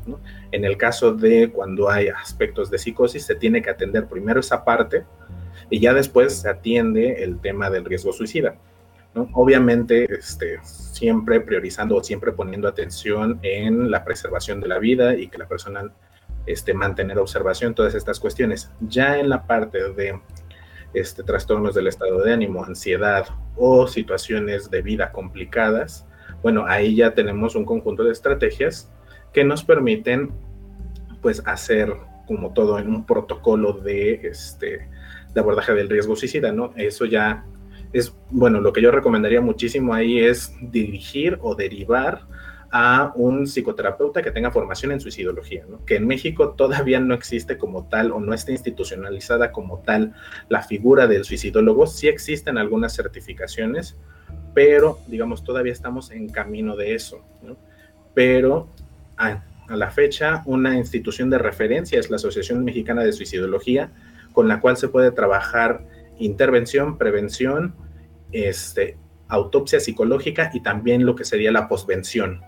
En el caso de cuando hay aspectos de psicosis, se tiene que atender primero esa parte y ya después se atiende el tema del riesgo suicida. Obviamente, este, siempre priorizando o siempre poniendo atención en la preservación de la vida y que la persona este, mantener observación, todas estas cuestiones. Ya en la parte de este, trastornos del estado de ánimo, ansiedad o situaciones de vida complicadas, bueno, ahí ya tenemos un conjunto de estrategias que nos permiten pues hacer como todo en un protocolo de, este, de abordaje del riesgo suicida, ¿no? Eso ya es, bueno, lo que yo recomendaría muchísimo ahí es dirigir o derivar a un psicoterapeuta que tenga formación en suicidología, que en México todavía no existe como tal o no está institucionalizada como tal la figura del suicidólogo, sí existen algunas certificaciones, pero digamos todavía estamos en camino de eso, pero a, la fecha una institución de referencia es la Asociación Mexicana de Suicidología, con la cual se puede trabajar intervención, prevención, este, autopsia psicológica y también lo que sería la posvención.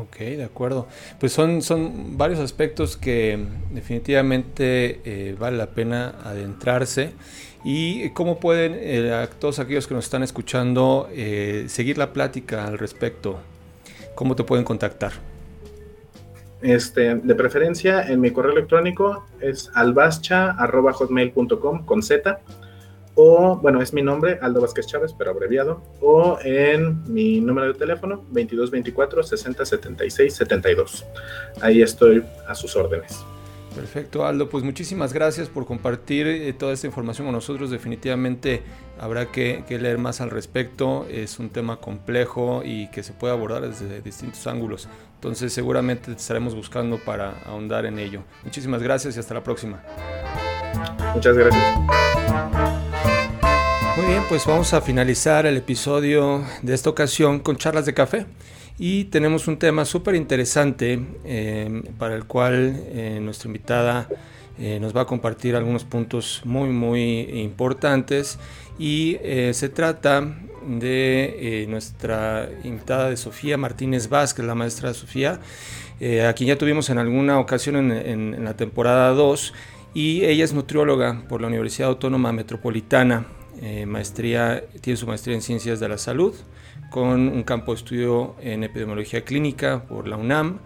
Ok, de acuerdo. Pues son, son varios aspectos que definitivamente eh, vale la pena adentrarse. ¿Y cómo pueden eh, todos aquellos que nos están escuchando eh, seguir la plática al respecto? ¿Cómo te pueden contactar? Este, de preferencia, en mi correo electrónico es albascha.hotmail.com con Z o, bueno, es mi nombre, Aldo Vázquez Chávez, pero abreviado, o en mi número de teléfono, 2224 60 76 72. Ahí estoy a sus órdenes. Perfecto, Aldo. Pues muchísimas gracias por compartir eh, toda esta información con nosotros. Definitivamente habrá que, leer más al respecto. Es un tema complejo y que se puede abordar desde distintos ángulos. Entonces seguramente estaremos buscando para ahondar en ello. Muchísimas gracias y hasta la próxima. Muchas gracias. Muy bien, pues vamos a finalizar el episodio de esta ocasión con charlas de café. Y tenemos un tema súper interesante eh, para el cual eh, nuestra invitada nos va a compartir algunos puntos muy, muy importantes. Y se trata de nuestra invitada de Sofía Martínez Vázquez, la maestra Sofía, a quien ya tuvimos en alguna ocasión en, en la temporada 2 y ella es nutrióloga por la Universidad Autónoma Metropolitana. Eh, maestría, tiene su maestría en Ciencias de la Salud con un campo de estudio en Epidemiología Clínica por la UNAM.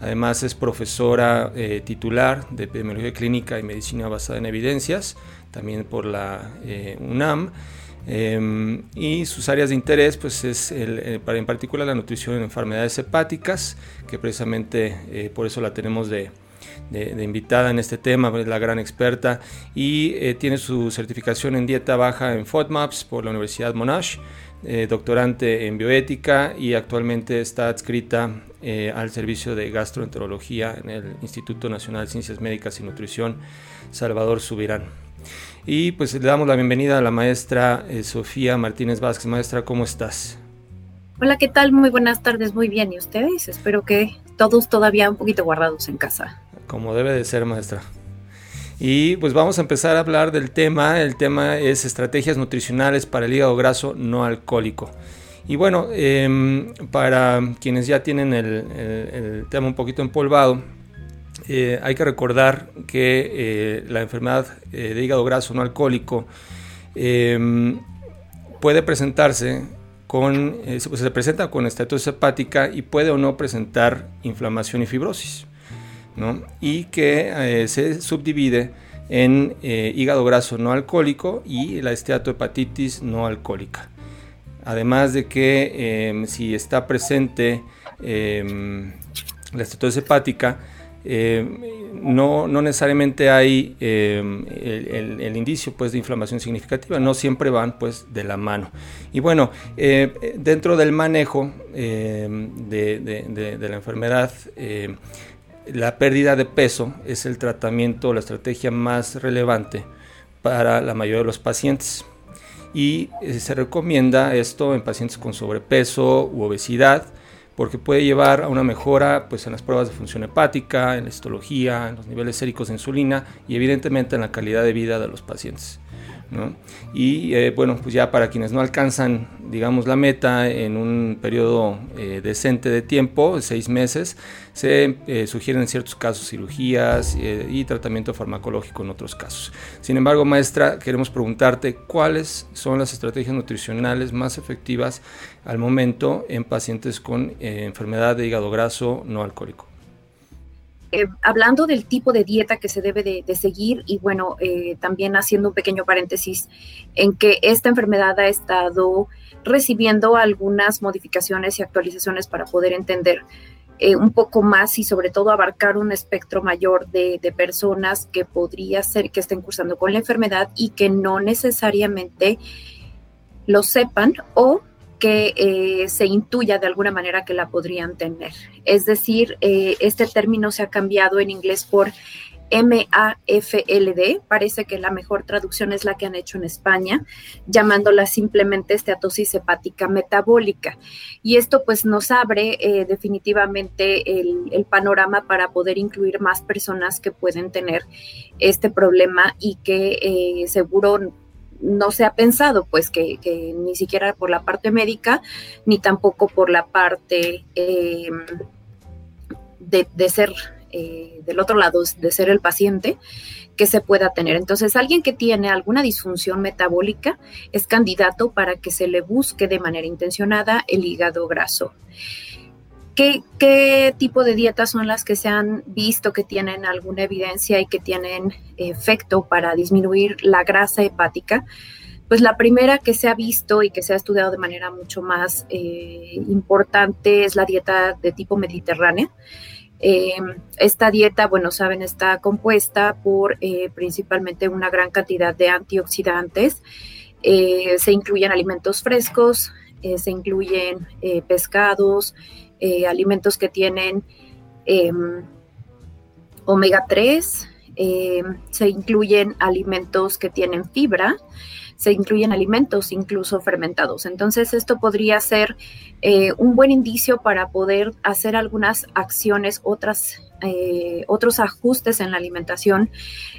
Además es profesora eh, titular de Epidemiología Clínica y Medicina Basada en Evidencias, también por la eh, UNAM. Em, y sus áreas de interés pues es en particular la nutrición en enfermedades hepáticas, que precisamente por eso la tenemos de, de, invitada en este tema, es la gran experta y eh, tiene su certificación en dieta baja en FODMAPS por la Universidad Monash, eh, doctorante en bioética y actualmente está adscrita eh, al servicio de gastroenterología en el Instituto Nacional de Ciencias Médicas y Nutrición Salvador Subirán. Y pues le damos la bienvenida a la maestra Sofía Martínez Vázquez. Maestra, ¿cómo estás? Hola, ¿qué tal? Muy buenas tardes, muy bien. ¿Y ustedes? Espero que todos todavía un poquito guardados en casa como debe de ser, maestra. Y pues vamos a empezar a hablar del tema. El tema es estrategias nutricionales para el hígado graso no alcohólico. Y bueno, em, para quienes ya tienen el, tema un poquito empolvado, eh, hay que recordar que eh, la enfermedad eh, de hígado graso no alcohólico em, puede presentarse con, se presenta con estatosis hepática y puede o no presentar inflamación y fibrosis y que eh, se subdivide en eh, hígado graso no alcohólico y la esteatohepatitis no alcohólica. Además de que em, si está presente em, la estatosis hepática, em, no, no, necesariamente hay el, indicio pues, de inflamación significativa, no siempre van pues, de la mano. Y bueno, eh, dentro del manejo de, la enfermedad, la pérdida de peso es el tratamiento, la estrategia más relevante para la mayoría de los pacientes. Y eh, se recomienda esto en pacientes con sobrepeso u obesidad, porque puede llevar a una mejora pues, en las pruebas de función hepática, en la histología, en los niveles séricos de insulina y evidentemente en la calidad de vida de los pacientes. Y eh, bueno, pues ya para quienes no alcanzan, digamos, la meta en un periodo eh, decente de tiempo, seis meses, se eh, sugieren en ciertos casos cirugías y tratamiento farmacológico en otros casos. Sin embargo, maestra, queremos preguntarte cuáles son las estrategias nutricionales más efectivas al momento en pacientes con enfermedad de hígado graso no alcohólico. Eh, hablando del tipo de dieta que se debe de, seguir y bueno, eh, también haciendo un pequeño paréntesis en que esta enfermedad ha estado recibiendo algunas modificaciones y actualizaciones para poder entender eh, un poco más y sobre todo abarcar un espectro mayor de, de, personas que podría ser que estén cursando con la enfermedad y que no necesariamente lo sepan o que eh, se intuya de alguna manera que la podrían tener. Es decir, eh, este término se ha cambiado en inglés por MAFLD, parece que la mejor traducción es la que han hecho en España, llamándola simplemente esteatosis hepática metabólica. Y esto pues nos abre eh, definitivamente el, el, panorama para poder incluir más personas que pueden tener este problema y que seguro no se ha pensado, pues que, ni siquiera por la parte médica, ni tampoco por la parte em, de, ser eh, del otro lado, de ser el paciente, que se pueda tener. Entonces, alguien que tiene alguna disfunción metabólica es candidato para que se le busque de manera intencionada el hígado graso. ¿Qué, tipo de dietas son las que se han visto que tienen alguna evidencia y que tienen efecto para disminuir la grasa hepática? Pues la primera que se ha visto y que se ha estudiado de manera mucho más eh, importante es la dieta de tipo mediterránea. Eh, esta dieta, bueno, saben, está compuesta por eh, principalmente una gran cantidad de antioxidantes. se incluyen alimentos frescos, se incluyen pescados, eh, alimentos que tienen em, omega 3, em, se incluyen alimentos que tienen fibra, se incluyen alimentos incluso fermentados. Entonces esto podría ser eh, un buen indicio para poder hacer algunas acciones, otras eh, otros ajustes en la alimentación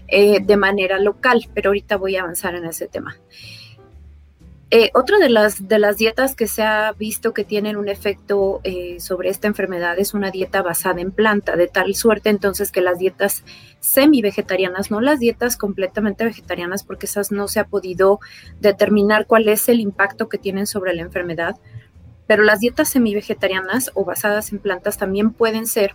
de manera local, pero ahorita voy a avanzar en ese tema. Eh, otra de las, de las dietas que se ha visto que tienen un efecto sobre esta enfermedad es una dieta basada en planta, de tal suerte entonces que las dietas semi-vegetarianas, no las dietas completamente vegetarianas, porque esas no se ha podido determinar cuál es el impacto que tienen sobre la enfermedad, pero las dietas semi-vegetarianas o basadas en plantas también pueden ser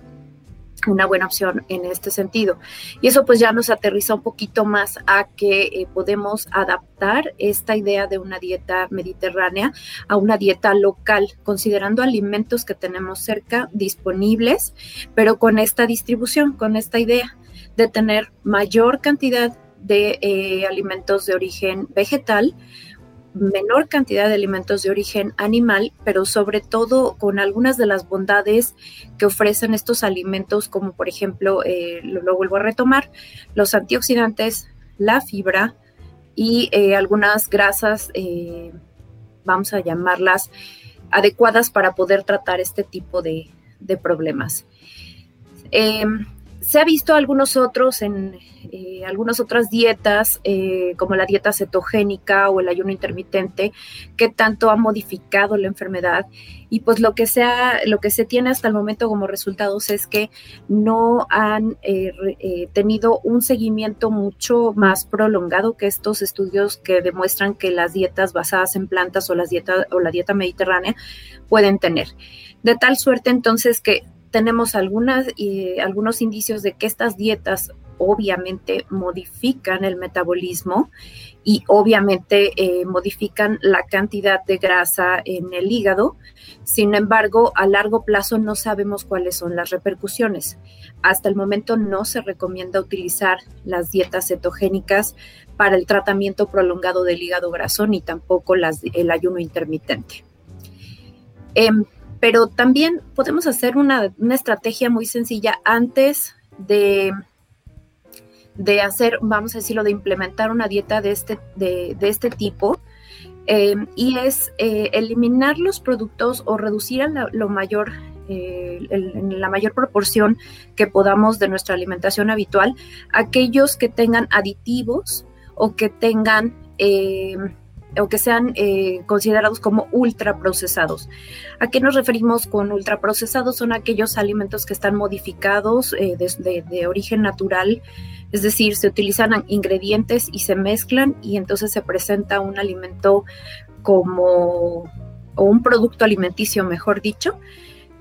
una buena opción en este sentido. Y eso pues ya nos aterriza un poquito más a que eh, podemos adaptar esta idea de una dieta mediterránea a una dieta local, considerando alimentos que tenemos cerca disponibles, pero con esta distribución, con esta idea de tener mayor cantidad de eh, alimentos de origen vegetal, menor cantidad de alimentos de origen animal, pero sobre todo con algunas de las bondades que ofrecen estos alimentos, como por ejemplo, eh, lo, vuelvo a retomar, los antioxidantes, la fibra y eh, algunas grasas, eh, vamos a llamarlas, adecuadas para poder tratar este tipo de, de problemas. Se ha visto algunos otros en eh, algunas otras dietas, eh, como la dieta cetogénica o el ayuno intermitente, que tanto ha modificado la enfermedad. Y pues lo que, sea, lo que se tiene hasta el momento como resultados es que no han eh, tenido un seguimiento mucho más prolongado que estos estudios que demuestran que las dietas basadas en plantas o, las dietas, o la dieta mediterránea pueden tener. De tal suerte entonces que tenemos algunas, y algunos indicios de que estas dietas obviamente modifican el metabolismo y obviamente eh, modifican la cantidad de grasa en el hígado. Sin embargo, a largo plazo no sabemos cuáles son las repercusiones. Hasta el momento no se recomienda utilizar las dietas cetogénicas para el tratamiento prolongado del hígado graso ni tampoco el ayuno intermitente. Em, pero también podemos hacer una, estrategia muy sencilla antes de, de, hacer, vamos a decirlo, de implementar una dieta de este, de, este tipo. Eh, y es eh, eliminar los productos o reducir en la, lo mayor, eh, en la mayor proporción que podamos de nuestra alimentación habitual aquellos que tengan aditivos o que tengan o que sean eh, considerados como ultraprocesados. ¿A qué nos referimos con ultraprocesados? Son aquellos alimentos que están modificados eh, de, origen natural, es decir, se utilizan ingredientes y se mezclan y entonces se presenta un alimento como, o un producto alimenticio, mejor dicho,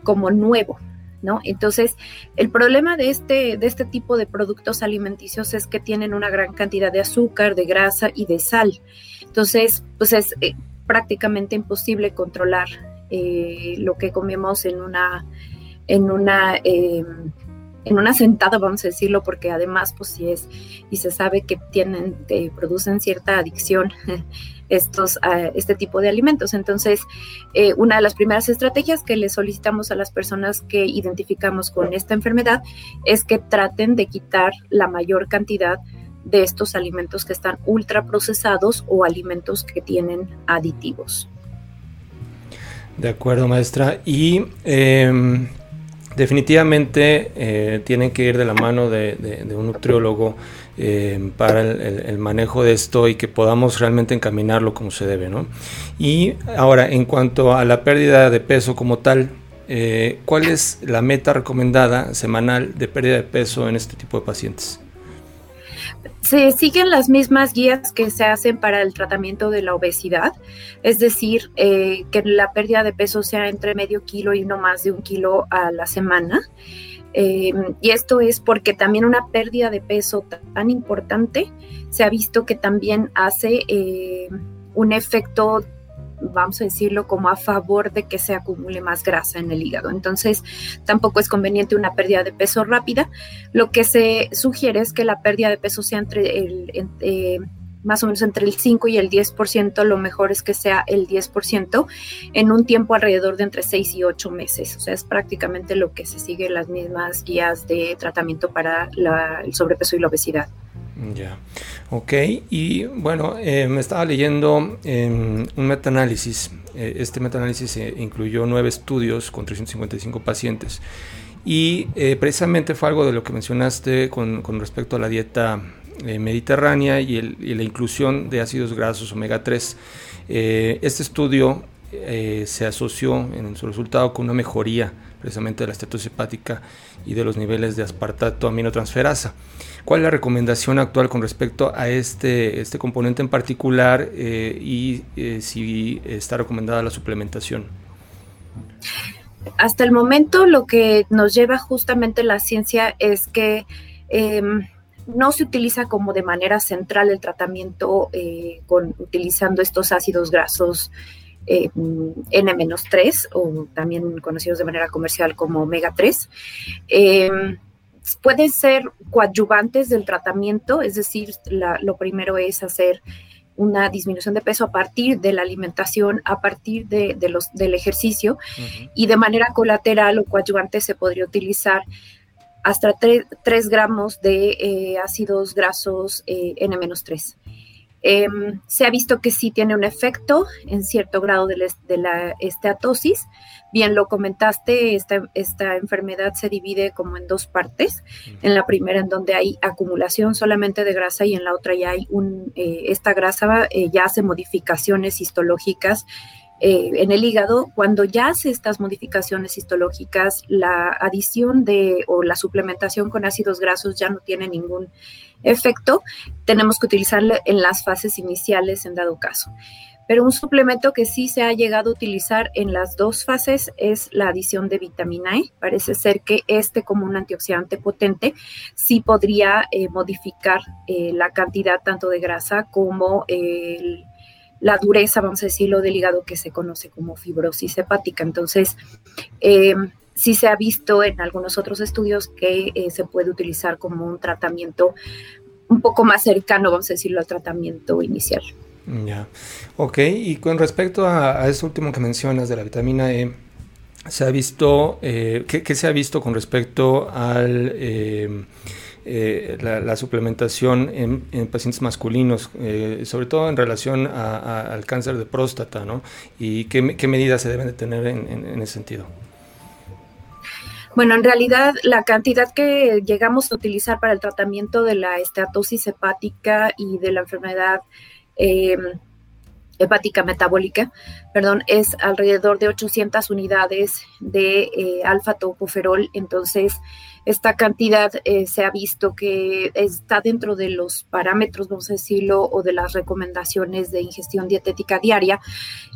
como nuevo. ¿No? Entonces, el problema de este, de este tipo de productos alimenticios es que tienen una gran cantidad de azúcar, de grasa y de sal. Entonces, pues es eh, prácticamente imposible controlar eh, lo que comemos en una, en una, em, en una sentada, vamos a decirlo, porque además, pues sí es, y se sabe que tienen, que producen cierta adicción estos, este tipo de alimentos. Entonces, eh, una de las primeras estrategias que le solicitamos a las personas que identificamos con esta enfermedad es que traten de quitar la mayor cantidad de estos alimentos que están ultraprocesados o alimentos que tienen aditivos. De acuerdo, maestra. Y em, definitivamente eh, tienen que ir de la mano de, un nutriólogo em, para el, manejo de esto y que podamos realmente encaminarlo como se debe, ¿no? Y ahora, en cuanto a la pérdida de peso como tal, eh, ¿cuál es la meta recomendada semanal de pérdida de peso en este tipo de pacientes? se siguen las mismas guías que se hacen para el tratamiento de la obesidad, es decir, eh, que la pérdida de peso sea entre medio kilo y no más de un kilo a la semana. Eh, y esto es porque también una pérdida de peso tan importante se ha visto que también hace eh, un efecto vamos a decirlo, como a favor de que se acumule más grasa en el hígado. Entonces, tampoco es conveniente una pérdida de peso rápida. Lo que se sugiere es que la pérdida de peso sea entre el... Eh, más o menos entre el 5 y el 10%, lo mejor es que sea el 10% en un tiempo alrededor de entre 6 y 8 meses. O sea, es prácticamente lo que se sigue las mismas guías de tratamiento para el sobrepeso y la obesidad. Ya, ok. Y bueno, eh, me estaba leyendo em, un metaanálisis. Eh, este metaanálisis incluyó nueve estudios con 355 pacientes. Y precisamente fue algo de lo que mencionaste con respecto a la dieta mediterránea y, la inclusión de ácidos grasos omega 3. este estudio se asoció en su resultado con una mejoría precisamente de la esteatosis hepática y de los niveles de aspartato aminotransferasa. ¿Cuál es la recomendación actual con respecto a este, este componente en particular eh, y eh, si está recomendada la suplementación? Hasta el momento lo que nos lleva justamente la ciencia es que em, no se utiliza como de manera central el tratamiento eh, con, utilizando estos ácidos grasos eh, N-3 o también conocidos de manera comercial como omega 3. Eh, pueden ser coadyuvantes del tratamiento, es decir, lo primero es hacer una disminución de peso a partir de la alimentación, a partir de, los, del ejercicio y de manera colateral o coadyuvante se podría utilizar hasta 3, gramos de eh, ácidos grasos eh, N-3. Em, se ha visto que sí tiene un efecto en cierto grado de la, esteatosis. Bien lo comentaste, esta, esta, enfermedad se divide como en dos partes. En la primera en donde hay acumulación solamente de grasa y en la otra ya hay un, eh, esta grasa eh, ya hace modificaciones histológicas eh, en el hígado, cuando ya hace estas modificaciones histológicas, la adición de o la suplementación con ácidos grasos ya no tiene ningún efecto, tenemos que utilizarlo en las fases iniciales en dado caso. Pero un suplemento que sí se ha llegado a utilizar en las dos fases es la adición de vitamina E. Parece ser que este como un antioxidante potente sí podría eh, modificar eh, la cantidad tanto de grasa como la dureza, vamos a decirlo, del hígado que se conoce como fibrosis hepática. Entonces, eh, sí se ha visto en algunos otros estudios que eh, se puede utilizar como un tratamiento un poco más cercano, vamos a decirlo, al tratamiento inicial. Ya, ok, y con respecto a, eso último que mencionas de la vitamina E, se ha visto, eh, ¿qué, se ha visto con respecto al... Eh, la, suplementación en, pacientes masculinos, sobre todo en relación al cáncer de próstata, ¿no? ¿Y qué, medidas se deben de tener en ese sentido? Bueno, en realidad la cantidad que llegamos a utilizar para el tratamiento de la esteatosis hepática y de la enfermedad em, hepática metabólica, perdón, es alrededor de 800 unidades de eh, alfa-tocoferol. Entonces, esta cantidad eh, se ha visto que está dentro de los parámetros, vamos a decirlo, o de las recomendaciones de ingestión dietética diaria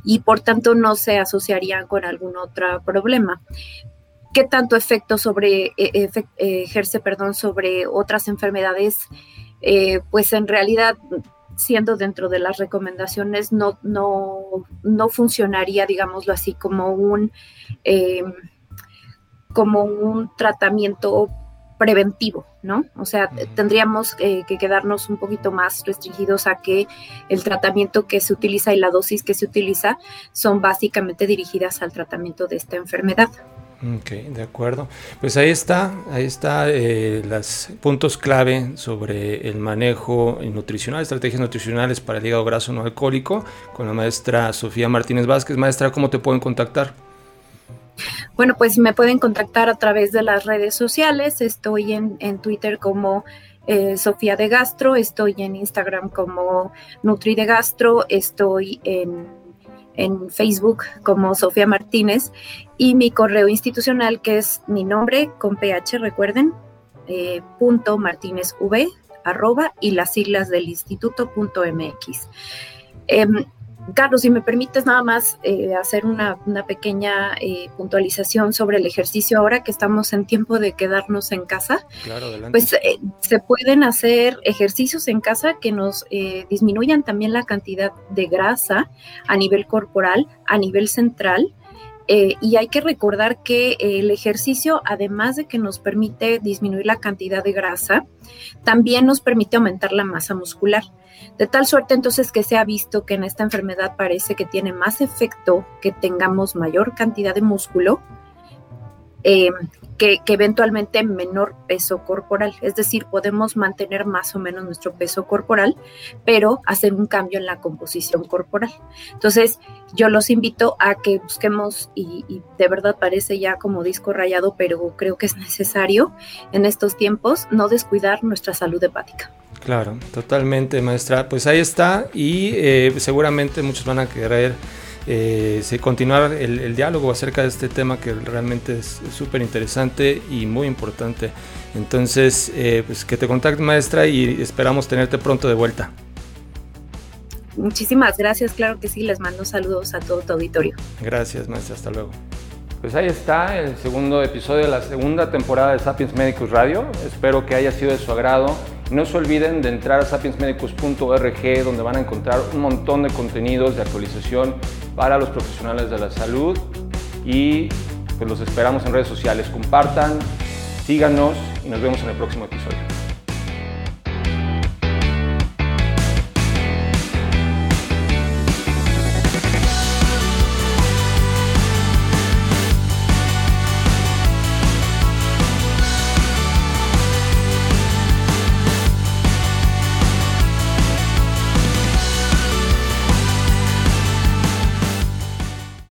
y por tanto no se asociarían con algún otro problema. Qué tanto efecto sobre, eh, eh, ejerce perdón, sobre otras enfermedades, eh, pues en realidad siendo dentro de las recomendaciones no, no, no funcionaría, digámoslo así, como un, em, como un tratamiento preventivo, ¿no? O sea, tendríamos que quedarnos un poquito más restringidos a que el tratamiento que se utiliza y la dosis que se utiliza son básicamente dirigidas al tratamiento de esta enfermedad. Ok, de acuerdo. Pues ahí está, ahí está eh, los puntos clave sobre el manejo nutricional, estrategias nutricionales para el hígado graso no alcohólico con la maestra Sofía Martínez Vázquez. Maestra, ¿cómo te pueden contactar? Bueno, pues me pueden contactar a través de las redes sociales. Estoy en, Twitter como eh, Sofía de Gastro, estoy en Instagram como Nutri de Gastro, estoy en en Facebook como Sofía Martínez y mi correo institucional que es mi nombre con ph, recuerden, eh, punto martínez v arroba y las siglas del instituto punto mx. Em, Carlos, si me permites nada más eh, hacer una, pequeña eh, puntualización sobre el ejercicio ahora que estamos en tiempo de quedarnos en casa. Claro, Pues eh, se pueden hacer ejercicios en casa que nos disminuyan también la cantidad de grasa a nivel corporal, a nivel central. Y hay que recordar que el ejercicio, además de que nos permite disminuir la cantidad de grasa, también nos permite aumentar la masa muscular. De tal suerte entonces que se ha visto que en esta enfermedad parece que tiene más efecto que tengamos mayor cantidad de músculo eh, que, eventualmente menor peso corporal. Es decir, podemos mantener más o menos nuestro peso corporal, pero hacer un cambio en la composición corporal. Entonces, yo los invito a que busquemos, y, de verdad parece ya como disco rayado, pero creo que es necesario en estos tiempos no descuidar nuestra salud hepática. Claro, totalmente, maestra. Pues ahí está y eh, seguramente muchos van a querer eh, continuar el, diálogo acerca de este tema que realmente es súper interesante y muy importante. Entonces, eh, pues que te contacte maestra y esperamos tenerte pronto de vuelta. Muchísimas gracias, claro que sí, les mando saludos a todo tu auditorio. Gracias maestra, hasta luego. Pues ahí está el segundo episodio de la segunda temporada de Sapiens Medicus Radio. Espero que haya sido de su agrado. No se olviden de entrar a sapiensmedicus.org donde van a encontrar un montón de contenidos de actualización para los profesionales de la salud y pues los esperamos en redes sociales. Compartan, síganos y nos vemos en el próximo episodio.